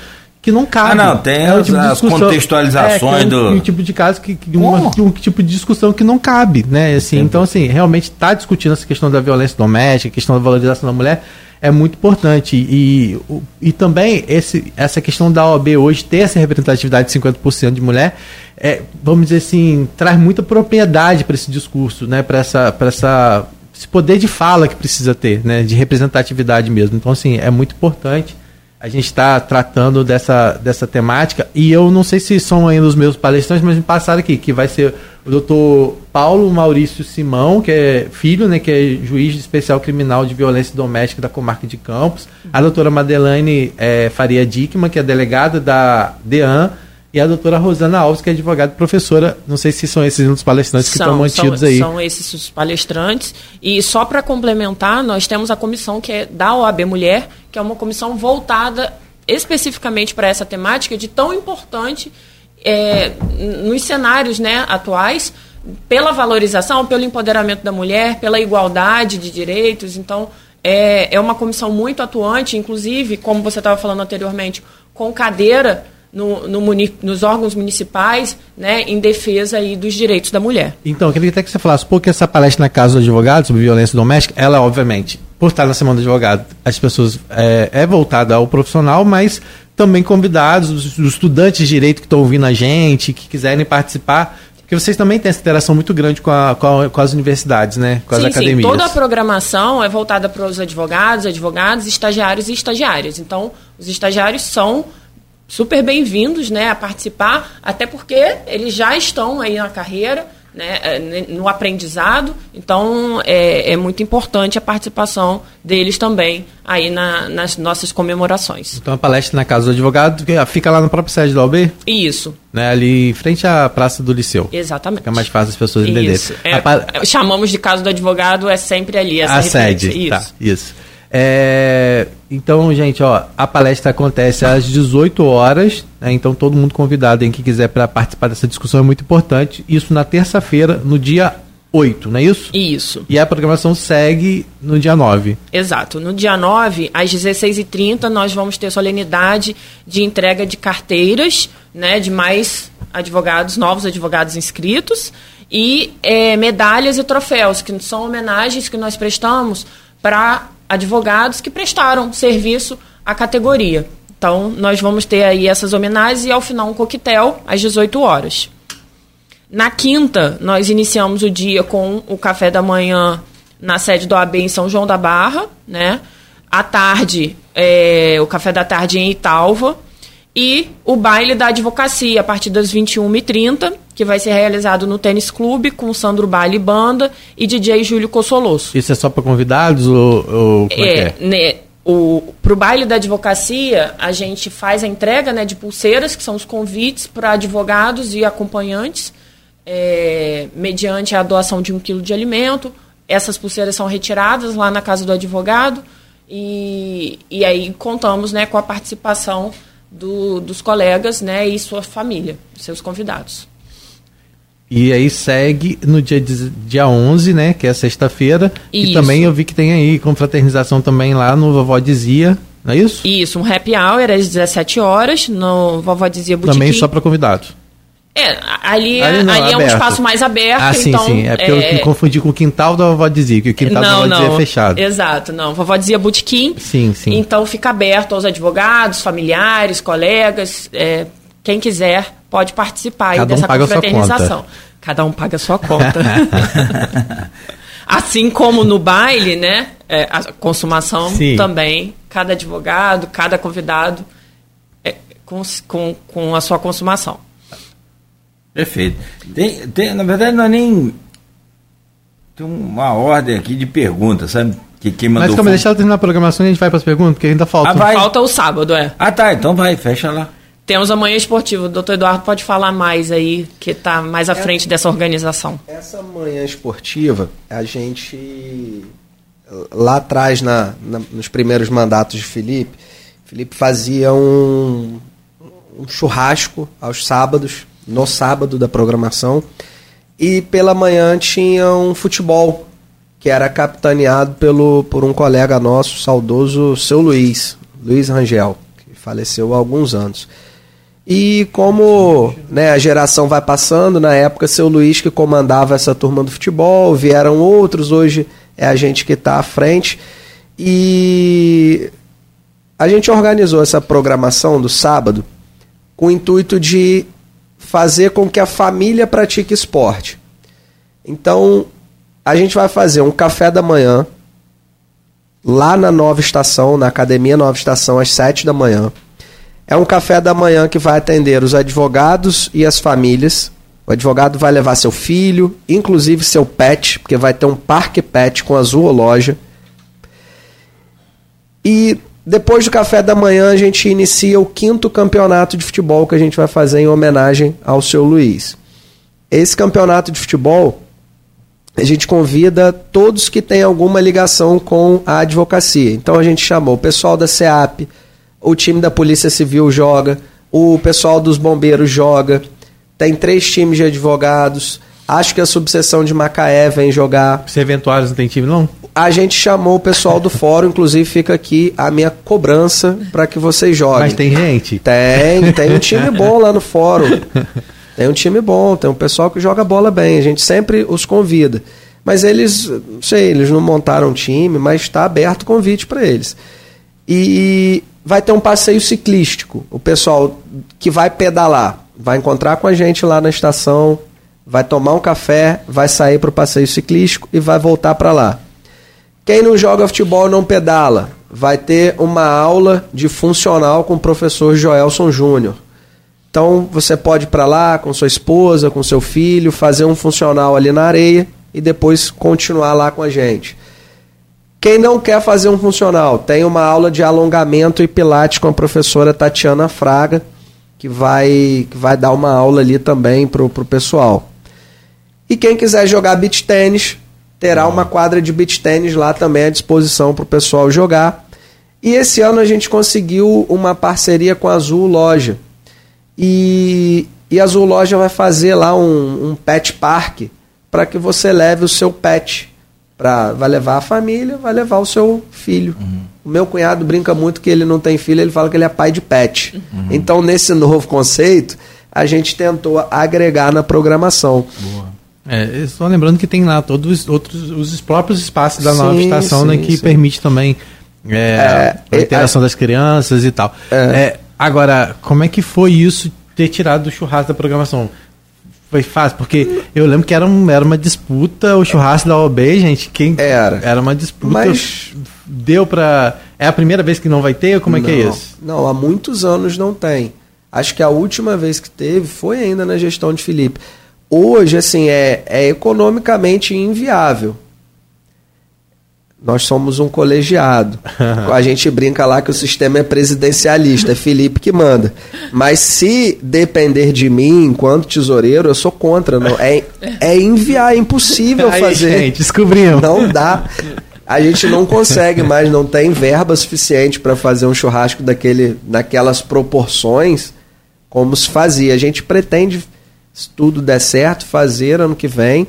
Que não cabe. Ah, não, tem É um as- tipo as contextualizações é, é um, do- um tipo de caso que, que uma- um tipo de discussão que não cabe, né? Assim, então, assim, realmente está discutindo essa questão da violência doméstica, a questão da valorização da mulher é muito importante. E, e também esse, essa questão da OAB hoje ter essa representatividade de 50% de mulher, é, vamos dizer assim, traz muita propriedade para esse discurso, né? Para essa, pra essa esse poder de fala que precisa ter, né? De representatividade mesmo. Então, assim, é muito importante a gente está tratando dessa, dessa temática e eu não sei se são ainda os meus palestrantes, mas me passaram aqui, que vai ser o doutor Paulo Maurício Simão, que é filho, né, que é juiz de especial criminal de violência doméstica da comarca de Campos, a doutora Madeleine eh, Faria Dickman, que é delegada da DEAN, e a doutora Rosana Alves, que é advogada e professora, não sei se são esses dos palestrantes que estão mantidos são, aí. São esses os palestrantes. E só para complementar, nós temos a comissão que é da OAB Mulher, que é uma comissão voltada especificamente para essa temática de tão importante é, nos cenários né, atuais, pela valorização, pelo empoderamento da mulher, pela igualdade de direitos. Então, é, é uma comissão muito atuante, inclusive, como você estava falando anteriormente, com cadeira no, no nos órgãos municipais, né, em defesa aí dos direitos da mulher. Então, eu queria até que você falasse, porque essa palestra na Casa do Advogado sobre violência doméstica, ela, obviamente, por estar na Semana do Advogado, as pessoas é, é voltada ao profissional, mas também convidados, os, os estudantes de direito que estão ouvindo a gente, que quiserem participar, porque vocês também têm essa interação muito grande com, a- com a- com as universidades, né? Com as sim, academias. sim, toda a programação é voltada para os advogados, advogados, estagiários e estagiárias. Então, os estagiários são super bem-vindos né, a participar, até porque eles já estão aí na carreira, né, eh, no aprendizado, então é, é muito importante a participação deles também aí na- nas nossas comemorações. Então, a palestra na Casa do Advogado que fica lá na própria sede da OB, Isso, né? Ali em frente à Praça do Liceu. exatamente. Fica mais fácil as pessoas entenderem. É, pa- chamamos de caso do advogado, é sempre ali essa a sede. Isso. Tá, isso. É, então, gente, ó, a palestra acontece às 18 horas, né, então todo mundo convidado, hein, que quiser para participar dessa discussão é muito importante. Isso na terça-feira, no dia 8, não é isso? Isso. E a programação segue no dia 9. Exato. No dia 9, às 16h30, nós vamos ter solenidade de entrega de carteiras, né, de mais advogados, novos advogados inscritos, e eh, medalhas e troféus, que são homenagens que nós prestamos para advogados que prestaram serviço à categoria. Então, nós vamos ter aí essas homenagens e, ao final, um coquetel às 18 horas. Na quinta, nós iniciamos o dia com o café da manhã na sede do AB em São João da Barra, né? À tarde, é, o café da tarde em Italva. E o baile da advocacia, a partir das 21h30, que vai ser realizado no Tênis Clube, com Sandro Baile Banda e DJ Júlio Cossoloso. Isso é só para convidados ou, ou como é, que é? né, o, pro baile da advocacia, a gente faz a entrega né, de pulseiras, que são os convites para advogados e acompanhantes, é, mediante a doação de um quilo de alimento. Essas pulseiras são retiradas lá na casa do advogado e, e aí contamos né, com a participação do- dos colegas né, e sua família, seus convidados. E aí segue no dia, dia 11, né? Que é sexta-feira. E também eu vi que tem aí confraternização também lá no Vovó Dizia, não é isso? Isso, um happy hour às 17 horas no Vovó Dizia Botequim. Também só para convidados. É, ali, é- Ali não, ali é um espaço mais aberto, Ah, sim, então... sim. É porque eu me confundi com o quintal da Vovó Dizia, que o quintal da não, Vovó Dizia é fechado. Exato, não. Vovó dizia botequim. Sim, sim. Então fica aberto aos advogados, familiares, colegas, é, quem quiser pode participar aí Cada um dessa paga confraternização. conta. Cada um paga a sua conta. assim como no baile, né? é, a consumação Sim. também, cada advogado, cada convidado com, com, com a sua consumação. Perfeito. Tem, tem, na verdade, não é nem. Tem uma ordem aqui de perguntas, sabe? Que quem mandou. Mas calma, deixa ela terminar a programação e a gente vai para as perguntas, porque ainda falta. Ah, vai. Falta o sábado, é. Ah, tá. Então vai, fecha lá. Temos a manhã esportiva. O doutor Eduardo pode falar mais aí, que está mais à frente dessa organização. Essa manhã esportiva, a gente. Lá atrás, na, na nos primeiros mandatos de Felipe, Felipe fazia um, um churrasco aos sábados, no sábado da programação. E pela manhã tinha um futebol, que era capitaneado pelo, por um colega nosso, saudoso seu Luiz, Luiz Rangel, que faleceu há alguns anos. E como né, a geração vai passando, na época seu Luiz que comandava essa turma do futebol, vieram outros, hoje é a gente que está à frente. E a gente organizou essa programação do sábado com o intuito de fazer com que a família pratique esporte. Então, a gente vai fazer um café da manhã lá na nova estação, na Academia Nova Estação, às 7 da manhã. É um café da manhã que vai atender os advogados e as famílias. O advogado vai levar seu filho, inclusive seu pet, porque vai ter um parque pet com a zoologia. E depois do café da manhã, a gente inicia o quinto campeonato de futebol que a gente vai fazer em homenagem ao seu Luiz. Esse campeonato de futebol, a gente convida todos que têm alguma ligação com a advocacia. Então a gente chamou o pessoal da SEAP, o time da Polícia Civil joga, o pessoal dos bombeiros joga, tem três times de advogados. Acho que a subseção de Macaé vem jogar. Se eventuais não tem time, não? A gente chamou o pessoal do fórum, inclusive fica aqui a minha cobrança para que vocês joguem. Mas tem gente? Tem, tem um time bom lá no fórum. Tem um time bom, tem um pessoal que joga bola bem. A gente sempre os convida. Mas eles, não sei, eles não montaram time, mas está aberto o convite para eles. E vai ter um passeio ciclístico. O pessoal que vai pedalar vai encontrar com a gente lá na estação, vai tomar um café, vai sair para o passeio ciclístico e vai voltar para lá. Quem não joga futebol não pedala. Vai ter uma aula de funcional com o professor Joelson Júnior. Então você pode ir para lá com sua esposa, com seu filho, fazer um funcional ali na areia e depois continuar lá com a gente. Quem não quer fazer um funcional, tem uma aula de alongamento e pilates com a professora Tatiana Fraga, que vai, que vai dar uma aula ali também para o pessoal. E quem quiser jogar beach tênis, terá uma quadra de beach tênis lá também à disposição para o pessoal jogar. E esse ano a gente conseguiu uma parceria com a Azul Loja. E, e a Azul Loja vai fazer lá um, um pet park para que você leve o seu pet. Pra, vai levar a família, vai levar o seu filho. Uhum. O meu cunhado brinca muito que ele não tem filho, ele fala que ele é pai de pet. Uhum. Então, nesse novo conceito, a gente tentou agregar na programação. Boa. É, só lembrando que tem lá todos os outros os próprios espaços da sim, nova estação né, sim, né, que sim. permite também é, é, a interação é, das crianças e tal. É. é, agora, como é que foi isso ter tirado do churrasco da programação? Foi fácil, porque eu lembro que era, um, era uma disputa, o churrasco da OB, gente, quem era, era uma disputa. Mas deu para é a primeira vez que não vai ter, como é não, que é isso? Não, há muitos anos não tem. Acho que a última vez que teve foi ainda na gestão de Felipe hoje assim é, é economicamente inviável. Nós somos um colegiado. A gente brinca lá que o sistema é presidencialista, é Felipe que manda. Mas se depender de mim, enquanto tesoureiro, eu sou contra. Não, é, é enviar, é impossível Aí, fazer. Gente, descobrimos. Não dá. A gente não consegue mais, não tem verba suficiente para fazer um churrasco daquele, naquelas proporções como se fazia. A gente pretende se tudo der certo, fazer ano que vem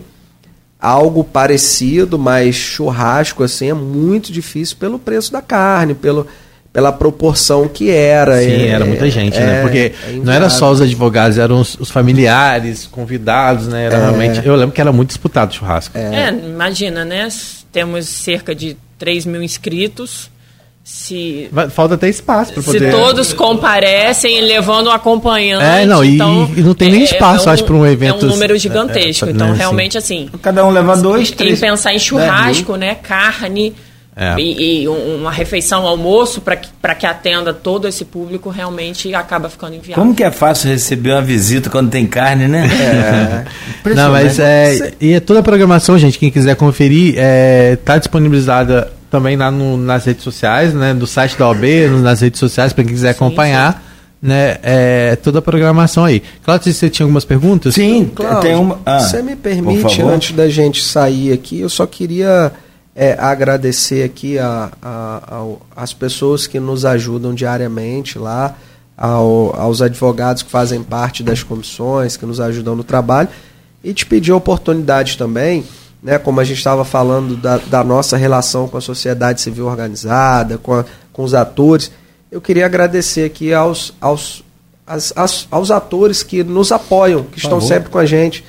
algo parecido, mas churrasco assim é muito difícil pelo preço da carne, pelo, pela proporção que era. Sim, é, era muita gente, né? é, né? Porque é não era só os advogados, eram os, os familiares, convidados, né? Era é. realmente, eu lembro que era muito disputado o churrasco. É. é, imagina, né? Temos cerca de 3 mil inscritos se falta até espaço para poder. Se todos comparecem levando um acompanhante. É, não, então, e, não tem nem é, espaço, é um, acho, para um evento. É um número gigantesco. É, é, então, né, realmente, assim. Cada um leva dois, três. Tem que pensar em churrasco, né? Carne. é. e, e, uma refeição, um almoço para que, que atenda todo esse público realmente acaba ficando inviável. Como que é fácil receber uma visita quando tem carne, né? É. Não, mas é, e é toda a programação, gente, quem quiser conferir, está é, disponibilizada também lá no, nas redes sociais, né, do site da OB, nas redes sociais para quem quiser acompanhar. Sim né, é, toda a programação aí. Cláudio, você tinha algumas perguntas? Sim, Cláudio, tem uma. Ah, você me permite, antes da gente sair aqui, eu só queria é, agradecer aqui a, a, a, as pessoas que nos ajudam diariamente lá, ao, aos advogados que fazem parte das comissões, que nos ajudam no trabalho, e te pedir a oportunidade também, né, como a gente estava falando da, da nossa relação com a sociedade civil organizada, com, a, com os atores eu queria agradecer aqui aos, aos, as, as, aos atores que nos apoiam, que estão sempre com a gente.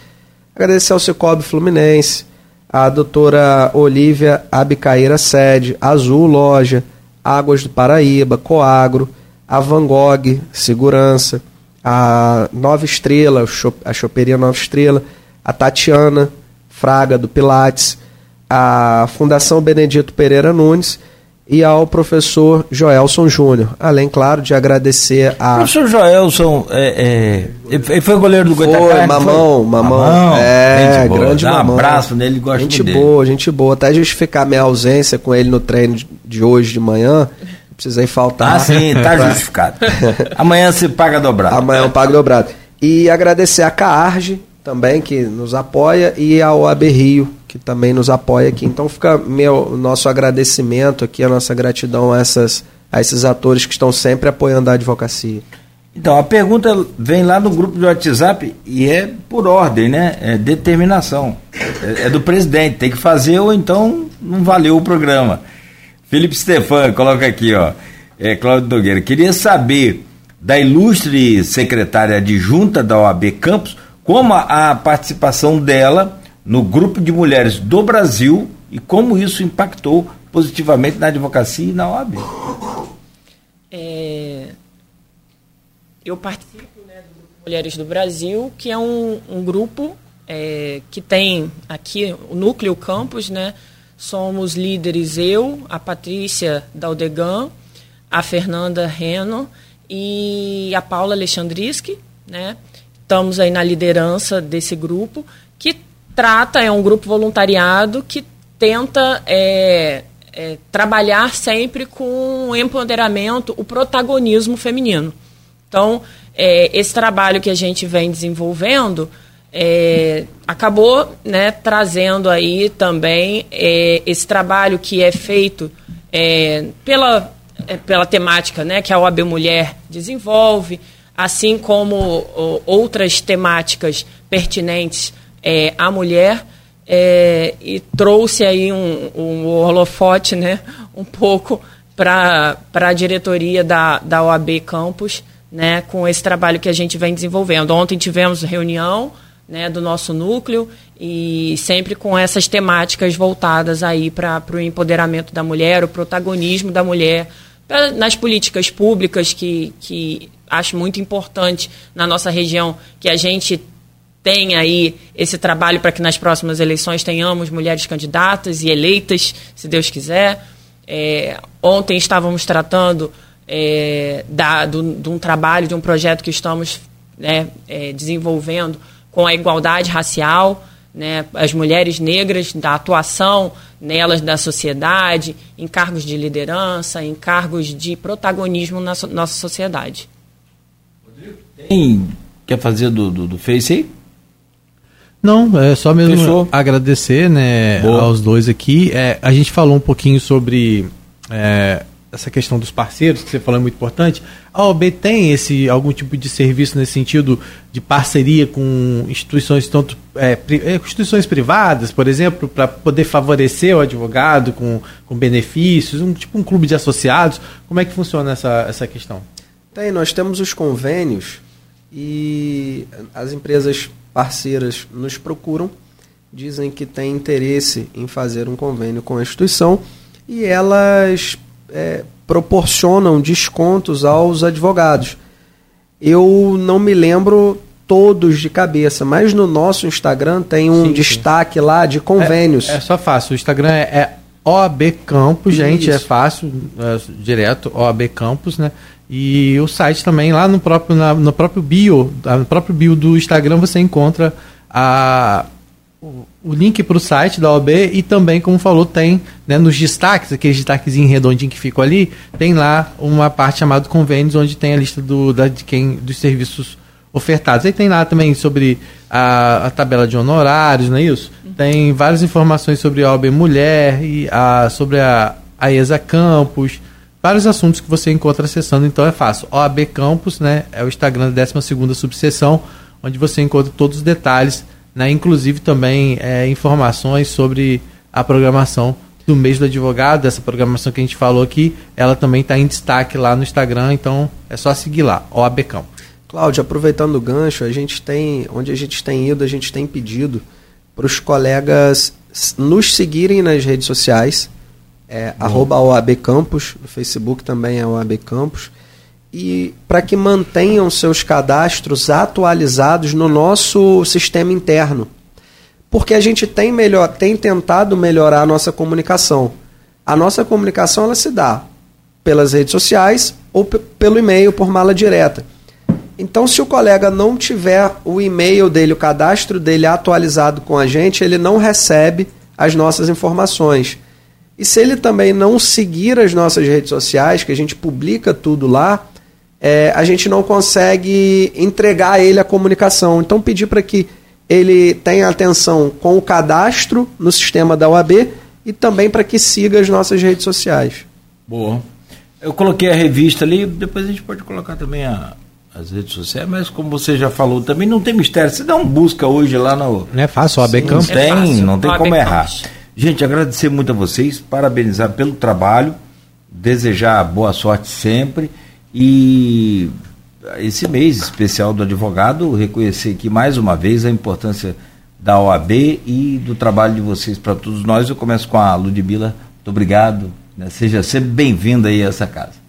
Agradecer ao Cicobi Fluminense, a doutora Olívia Abicaíra Sede, Azul Loja, Águas do Paraíba, Coagro, a Van Gogh Segurança, a Nova Estrela, a Choperia Nova Estrela, a Tatiana Fraga do Pilates, a Fundação Benedito Pereira Nunes e ao professor Joelson Júnior. Além, claro, de agradecer a. Professor Joelson, é, é, ele foi goleiro do Goitacá? Foi, mamão, foi? mamão. mamão. É, grande Dá mamão. um abraço nele, gosto gente muito boa, dele. Gente boa, Até justificar minha ausência com ele no treino de hoje de manhã, precisei faltar. Ah, sim, tá justificado. Amanhã você paga dobrado. Amanhã eu pago dobrado. E agradecer a CARGE também, que nos apoia, e a OAB Rio, que também nos apoia aqui. Então fica meu nosso agradecimento aqui, a nossa gratidão a, essas, a esses atores que estão sempre apoiando a advocacia. Então, a pergunta vem lá no grupo de WhatsApp e é por ordem, né? É determinação. É, é do presidente, tem que fazer ou então não valeu o programa. Felipe Stefan, coloca aqui, ó. É, Cláudio Nogueira, queria saber da ilustre secretária adjunta da OAB Campos, como a, participação dela no grupo de mulheres do Brasil e como isso impactou positivamente na advocacia e na OAB. É, eu participo né, do Grupo Mulheres do Brasil, que é um, um grupo é, que tem aqui o núcleo campus, né? Somos líderes eu, a Patrícia Daldegan, a Fernanda Reno e a Paula Alexandriski, né? Estamos aí na liderança desse grupo que trata, é um grupo voluntariado que tenta é, é, trabalhar sempre com empoderamento, o protagonismo feminino. Então, é, esse trabalho que a gente vem desenvolvendo é, acabou né, trazendo aí também é, esse trabalho que é feito é, pela, pela temática né, que a OAB Mulher desenvolve, assim como outras temáticas pertinentes é, a mulher é, e trouxe aí um, um holofote né, um pouco para a diretoria da, da OAB Campus né, com esse trabalho que a gente vem desenvolvendo. Ontem tivemos reunião né, do nosso núcleo e sempre com essas temáticas voltadas aí para o empoderamento da mulher, o protagonismo da mulher pra, nas políticas públicas que, que acho muito importante na nossa região que a gente tem aí esse trabalho para que nas próximas eleições tenhamos mulheres candidatas e eleitas, se Deus quiser. É, ontem estávamos tratando é, da, do, de um trabalho, de um projeto que estamos né, é, desenvolvendo com a igualdade racial, né, as mulheres negras, da atuação nelas da sociedade, em cargos de liderança, em cargos de protagonismo na so, nossa sociedade. Tem, quer fazer do, do, do Face aí? Não, é só mesmo Fechou. agradecer né, aos dois aqui. É, a gente falou um pouquinho sobre é, essa questão dos parceiros, que você falou é muito importante. A OB tem esse algum tipo de serviço nesse sentido de parceria com instituições tanto é, é, instituições privadas, por exemplo, para poder favorecer o advogado com, com benefícios, um tipo um clube de associados. Como é que funciona essa, essa questão? Tem, nós temos os convênios e as empresas parceiras nos procuram, dizem que têm interesse em fazer um convênio com a instituição e elas é, proporcionam descontos aos advogados. Eu não me lembro todos de cabeça, mas no nosso Instagram tem um sim, destaque sim. lá de convênios. É, é, só fácil, o Instagram é, é OAB Campus, gente, é fácil, é, direto, OAB Campus, né? E o site também, lá no próprio, na, no próprio bio, no próprio bio do Instagram, você encontra a, o, o link para o site da OAB e também, como falou, tem né, nos destaques, aqueles destaques redondinho que ficam ali, tem lá uma parte chamada convênios, onde tem a lista do, da, de quem, dos serviços ofertados. Aí tem lá também sobre a, a tabela de honorários, não é isso? Tem várias informações sobre a OAB Mulher e a, sobre a, a ESA Campus, vários assuntos que você encontra acessando, então é fácil. OAB Campus, né, é o Instagram da 12ª subseção, onde você encontra todos os detalhes, né, inclusive também é, informações sobre a programação do mês do advogado, dessa programação que a gente falou aqui, ela também está em destaque lá no Instagram, então é só seguir lá, OAB Campus. Cláudio, aproveitando o gancho, a gente tem, onde a gente tem ido, a gente tem pedido para os colegas nos seguirem nas redes sociais, é, arroba OAB Campus, no Facebook também é OAB Campus, e para que mantenham seus cadastros atualizados no nosso sistema interno. Porque a gente tem, melhor, tem tentado melhorar a nossa comunicação. A nossa comunicação ela se dá pelas redes sociais ou pelo e-mail por mala direta. Então, se o colega não tiver o e-mail dele, o cadastro dele atualizado com a gente, ele não recebe as nossas informações. E se ele também não seguir as nossas redes sociais, que a gente publica tudo lá, é, a gente não consegue entregar a ele a comunicação. Então, pedir para que ele tenha atenção com o cadastro no sistema da UAB e também para que siga as nossas redes sociais. Boa. Eu coloquei a revista ali, depois a gente pode colocar também a, as redes sociais, mas como você já falou, também não tem mistério. Você dá um busca hoje lá no. Não é fácil, o AB Campos. Não tem, é não tem como errar. Gente, agradecer muito a vocês, parabenizar pelo trabalho, desejar boa sorte sempre e esse mês especial do advogado, reconhecer aqui mais uma vez a importância da OAB e do trabalho de vocês para todos nós. Eu começo com a Ludmila. Muito obrigado. Né? Seja sempre bem-vinda aí a essa casa.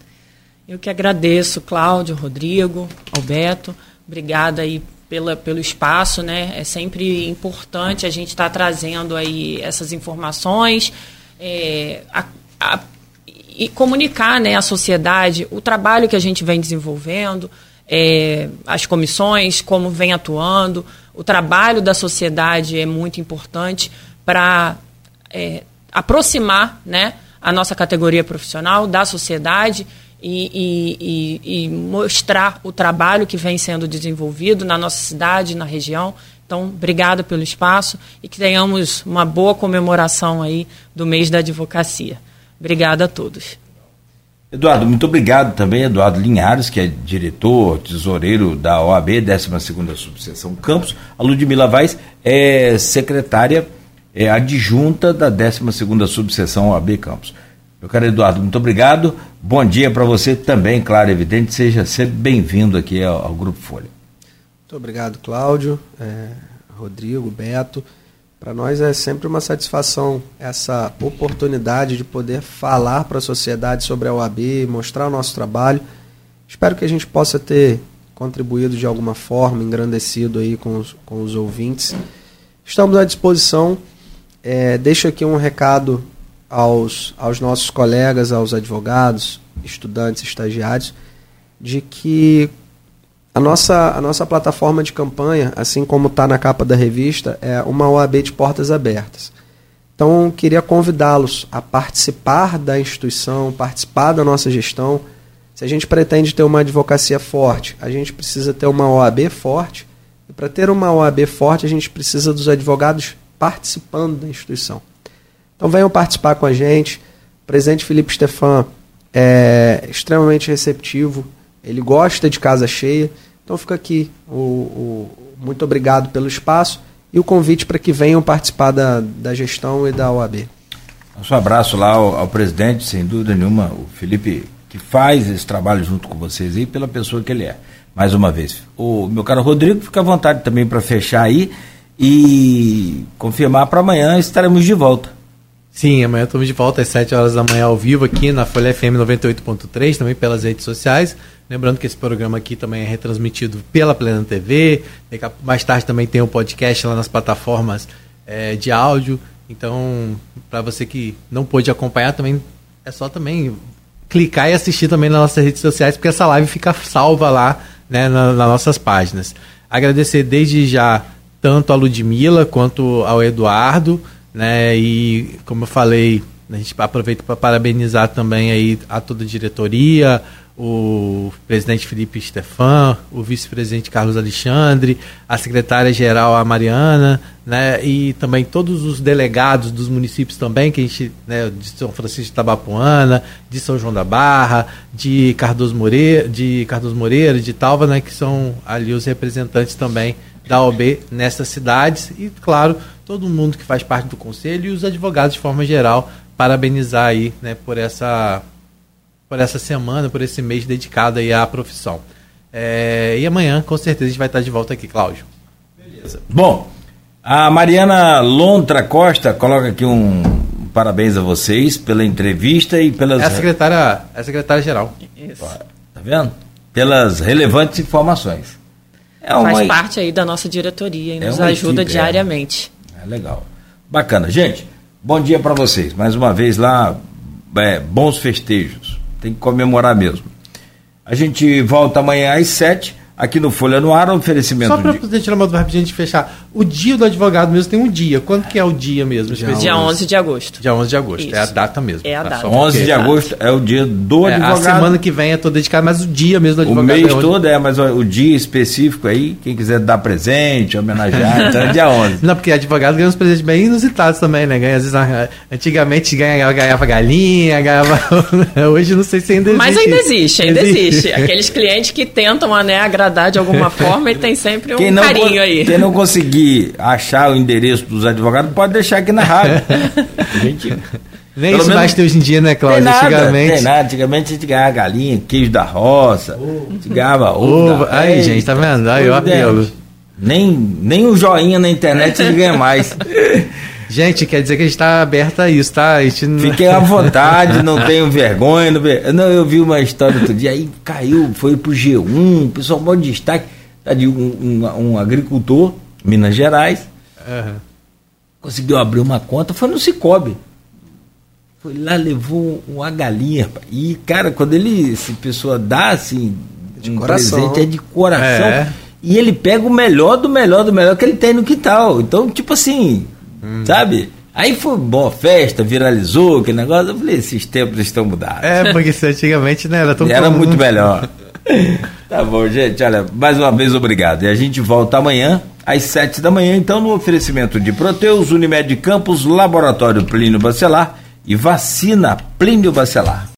Eu que agradeço, Cláudio, Rodrigo, Alberto. Obrigada aí pela, pelo espaço, né? É sempre importante a gente estar tá trazendo aí essas informações é, a, a, e comunicar né, à sociedade o trabalho que a gente vem desenvolvendo, é, as comissões, como vem atuando. O trabalho da sociedade é muito importante para é, aproximar né, a nossa categoria profissional da sociedade e, e, e, mostrar o trabalho que vem sendo desenvolvido na nossa cidade, na região. Então, obrigada pelo espaço e que tenhamos uma boa comemoração aí do mês da advocacia. Obrigada a todos. Eduardo, muito obrigado também, Eduardo Linhares, que é diretor, tesoureiro da OAB, 12ª Subseção Campos. A Ludmila Vaz é secretária é, adjunta da 12ª Subseção OAB Campos. Meu caro Eduardo, muito obrigado. Bom dia para você também, claro, evidente. Seja sempre bem-vindo aqui ao, ao, Grupo Folha. Muito obrigado, Cláudio, é, Rodrigo, Beto. Para nós é sempre uma satisfação essa oportunidade de poder falar para a sociedade sobre a OAB, mostrar o nosso trabalho. Espero que a gente possa ter contribuído de alguma forma, engrandecido aí com os, com os ouvintes. Estamos à disposição. É, deixo aqui um recado aos, aos nossos colegas, aos advogados, estudantes, estagiários, de que a nossa, a nossa plataforma de campanha, assim como está na capa da revista, é uma OAB de portas abertas. Então, queria convidá-los a participar da instituição, participar da nossa gestão. Se a gente pretende ter uma advocacia forte, a gente precisa ter uma OAB forte. E para ter uma OAB forte, a gente precisa dos advogados participando da instituição. Então venham participar com a gente. O presidente Felipe Stefan é extremamente receptivo, ele gosta de casa cheia. Então fica aqui o, o muito obrigado pelo espaço e o convite para que venham participar da, da gestão e da OAB. Um abraço lá ao, ao, presidente, sem dúvida nenhuma, o Felipe, que faz esse trabalho junto com vocês aí, pela pessoa que ele é. Mais uma vez. O meu caro Rodrigo, fica à vontade também para fechar aí e confirmar para amanhã estaremos de volta. Sim, amanhã estamos de volta às 7 horas da manhã ao vivo aqui na Folha FM 98.3, também pelas redes sociais. Lembrando que esse programa aqui também é retransmitido pela Plena TV. Mais tarde também tem o um podcast lá nas plataformas é, de áudio. Então, para você que não pôde acompanhar, também é só também clicar e assistir também nas nossas redes sociais, porque essa live fica salva lá né, na, nas nossas páginas. Agradecer desde já tanto a Ludmilla quanto ao Eduardo, né? E como eu falei, a gente aproveita para parabenizar também aí a toda a diretoria, o presidente Felipe Stefan, o vice-presidente Carlos Alexandre, a secretária-geral, a Mariana, né, e também todos os delegados dos municípios também, que a gente, né, de São Francisco de Tabapuana, de São João da Barra, de Cardoso Moreira, de Cardoso Moreira, de Talva, né, que são ali os representantes também da OB nessas cidades. E, claro, todo mundo que faz parte do conselho e os advogados de forma geral, parabenizar aí, né, por essa por essa semana, por esse mês dedicado aí à profissão. É, e amanhã, com certeza, a gente vai estar de volta aqui, Cláudio. Beleza. Bom, a Mariana Lontra Costa coloca aqui um parabéns a vocês pela entrevista e pelas. É a secretária, é a secretária geral. Isso. Tá vendo? Pelas relevantes informações. É uma... Faz parte aí da nossa diretoria e é nos ajuda equipe, é. diariamente. Legal. Bacana. Gente, bom dia para vocês. Mais uma vez lá, é, bons festejos tem que comemorar mesmo. A gente volta amanhã às sete aqui no Folha no Ar, oferecimento. Só para de... poder tirar uma dúvida rapidinho de fechar. O dia do advogado mesmo tem um dia. Quando que é o dia mesmo? Dia, dia 11 de agosto. Dia 11 de agosto. Isso. É a data mesmo. É a tá? data. 11 de agosto é o dia do é, advogado. A semana que vem é toda dedicada, mas o dia mesmo do advogado. O mês é todo é, mas o dia específico aí, quem quiser dar presente, homenagear, então é dia 11. Não, porque advogado ganha uns presentes bem inusitados também, né? Ganha, às vezes, antigamente ganhava, ganhava galinha, ganhava... Hoje não sei se ainda existe. Mas ainda existe, ainda existe. existe. Aqueles clientes que tentam né, agradar de alguma forma e tem sempre um carinho aí. Quem não conseguir achar o endereço dos advogados, pode deixar aqui na rádio. gente, Nem isso menos, mais tem hoje em dia, né, Cláudio? Tem nada, antigamente. Tem nada. Antigamente a gente ganhava galinha, queijo da roça, oh. a gente ganhava ovo. Oh, aí, gente, tá vendo? Aí, o apelo. Nem, nem um joinha na internet a gente ganha mais. Gente, quer dizer que a gente está aberto a isso, tá? A gente não... Fiquei à vontade, não tenho vergonha. Não, não, eu vi uma história outro dia, aí caiu, foi pro G1, o pessoal maior destaque. Tá de um, um, um agricultor, Minas Gerais, Uhum. Conseguiu abrir uma conta, foi no Cicobi. Foi lá, levou uma galinha. E, cara, quando ele, se pessoa dá assim, de um coração. presente, é de coração. É. E ele pega o melhor do melhor do melhor que ele tem no quintal. Então, tipo assim, hum. sabe? Aí foi boa festa, viralizou aquele negócio. Eu falei, esses tempos estão mudados. É, porque antigamente né, era tão Era muito melhor. tá bom, gente. Olha, mais uma vez obrigado. E a gente volta amanhã às sete da manhã, então, no oferecimento de Proteus, Unimed Campos, Laboratório Plínio Bacelar e Vacina Plínio Bacelar.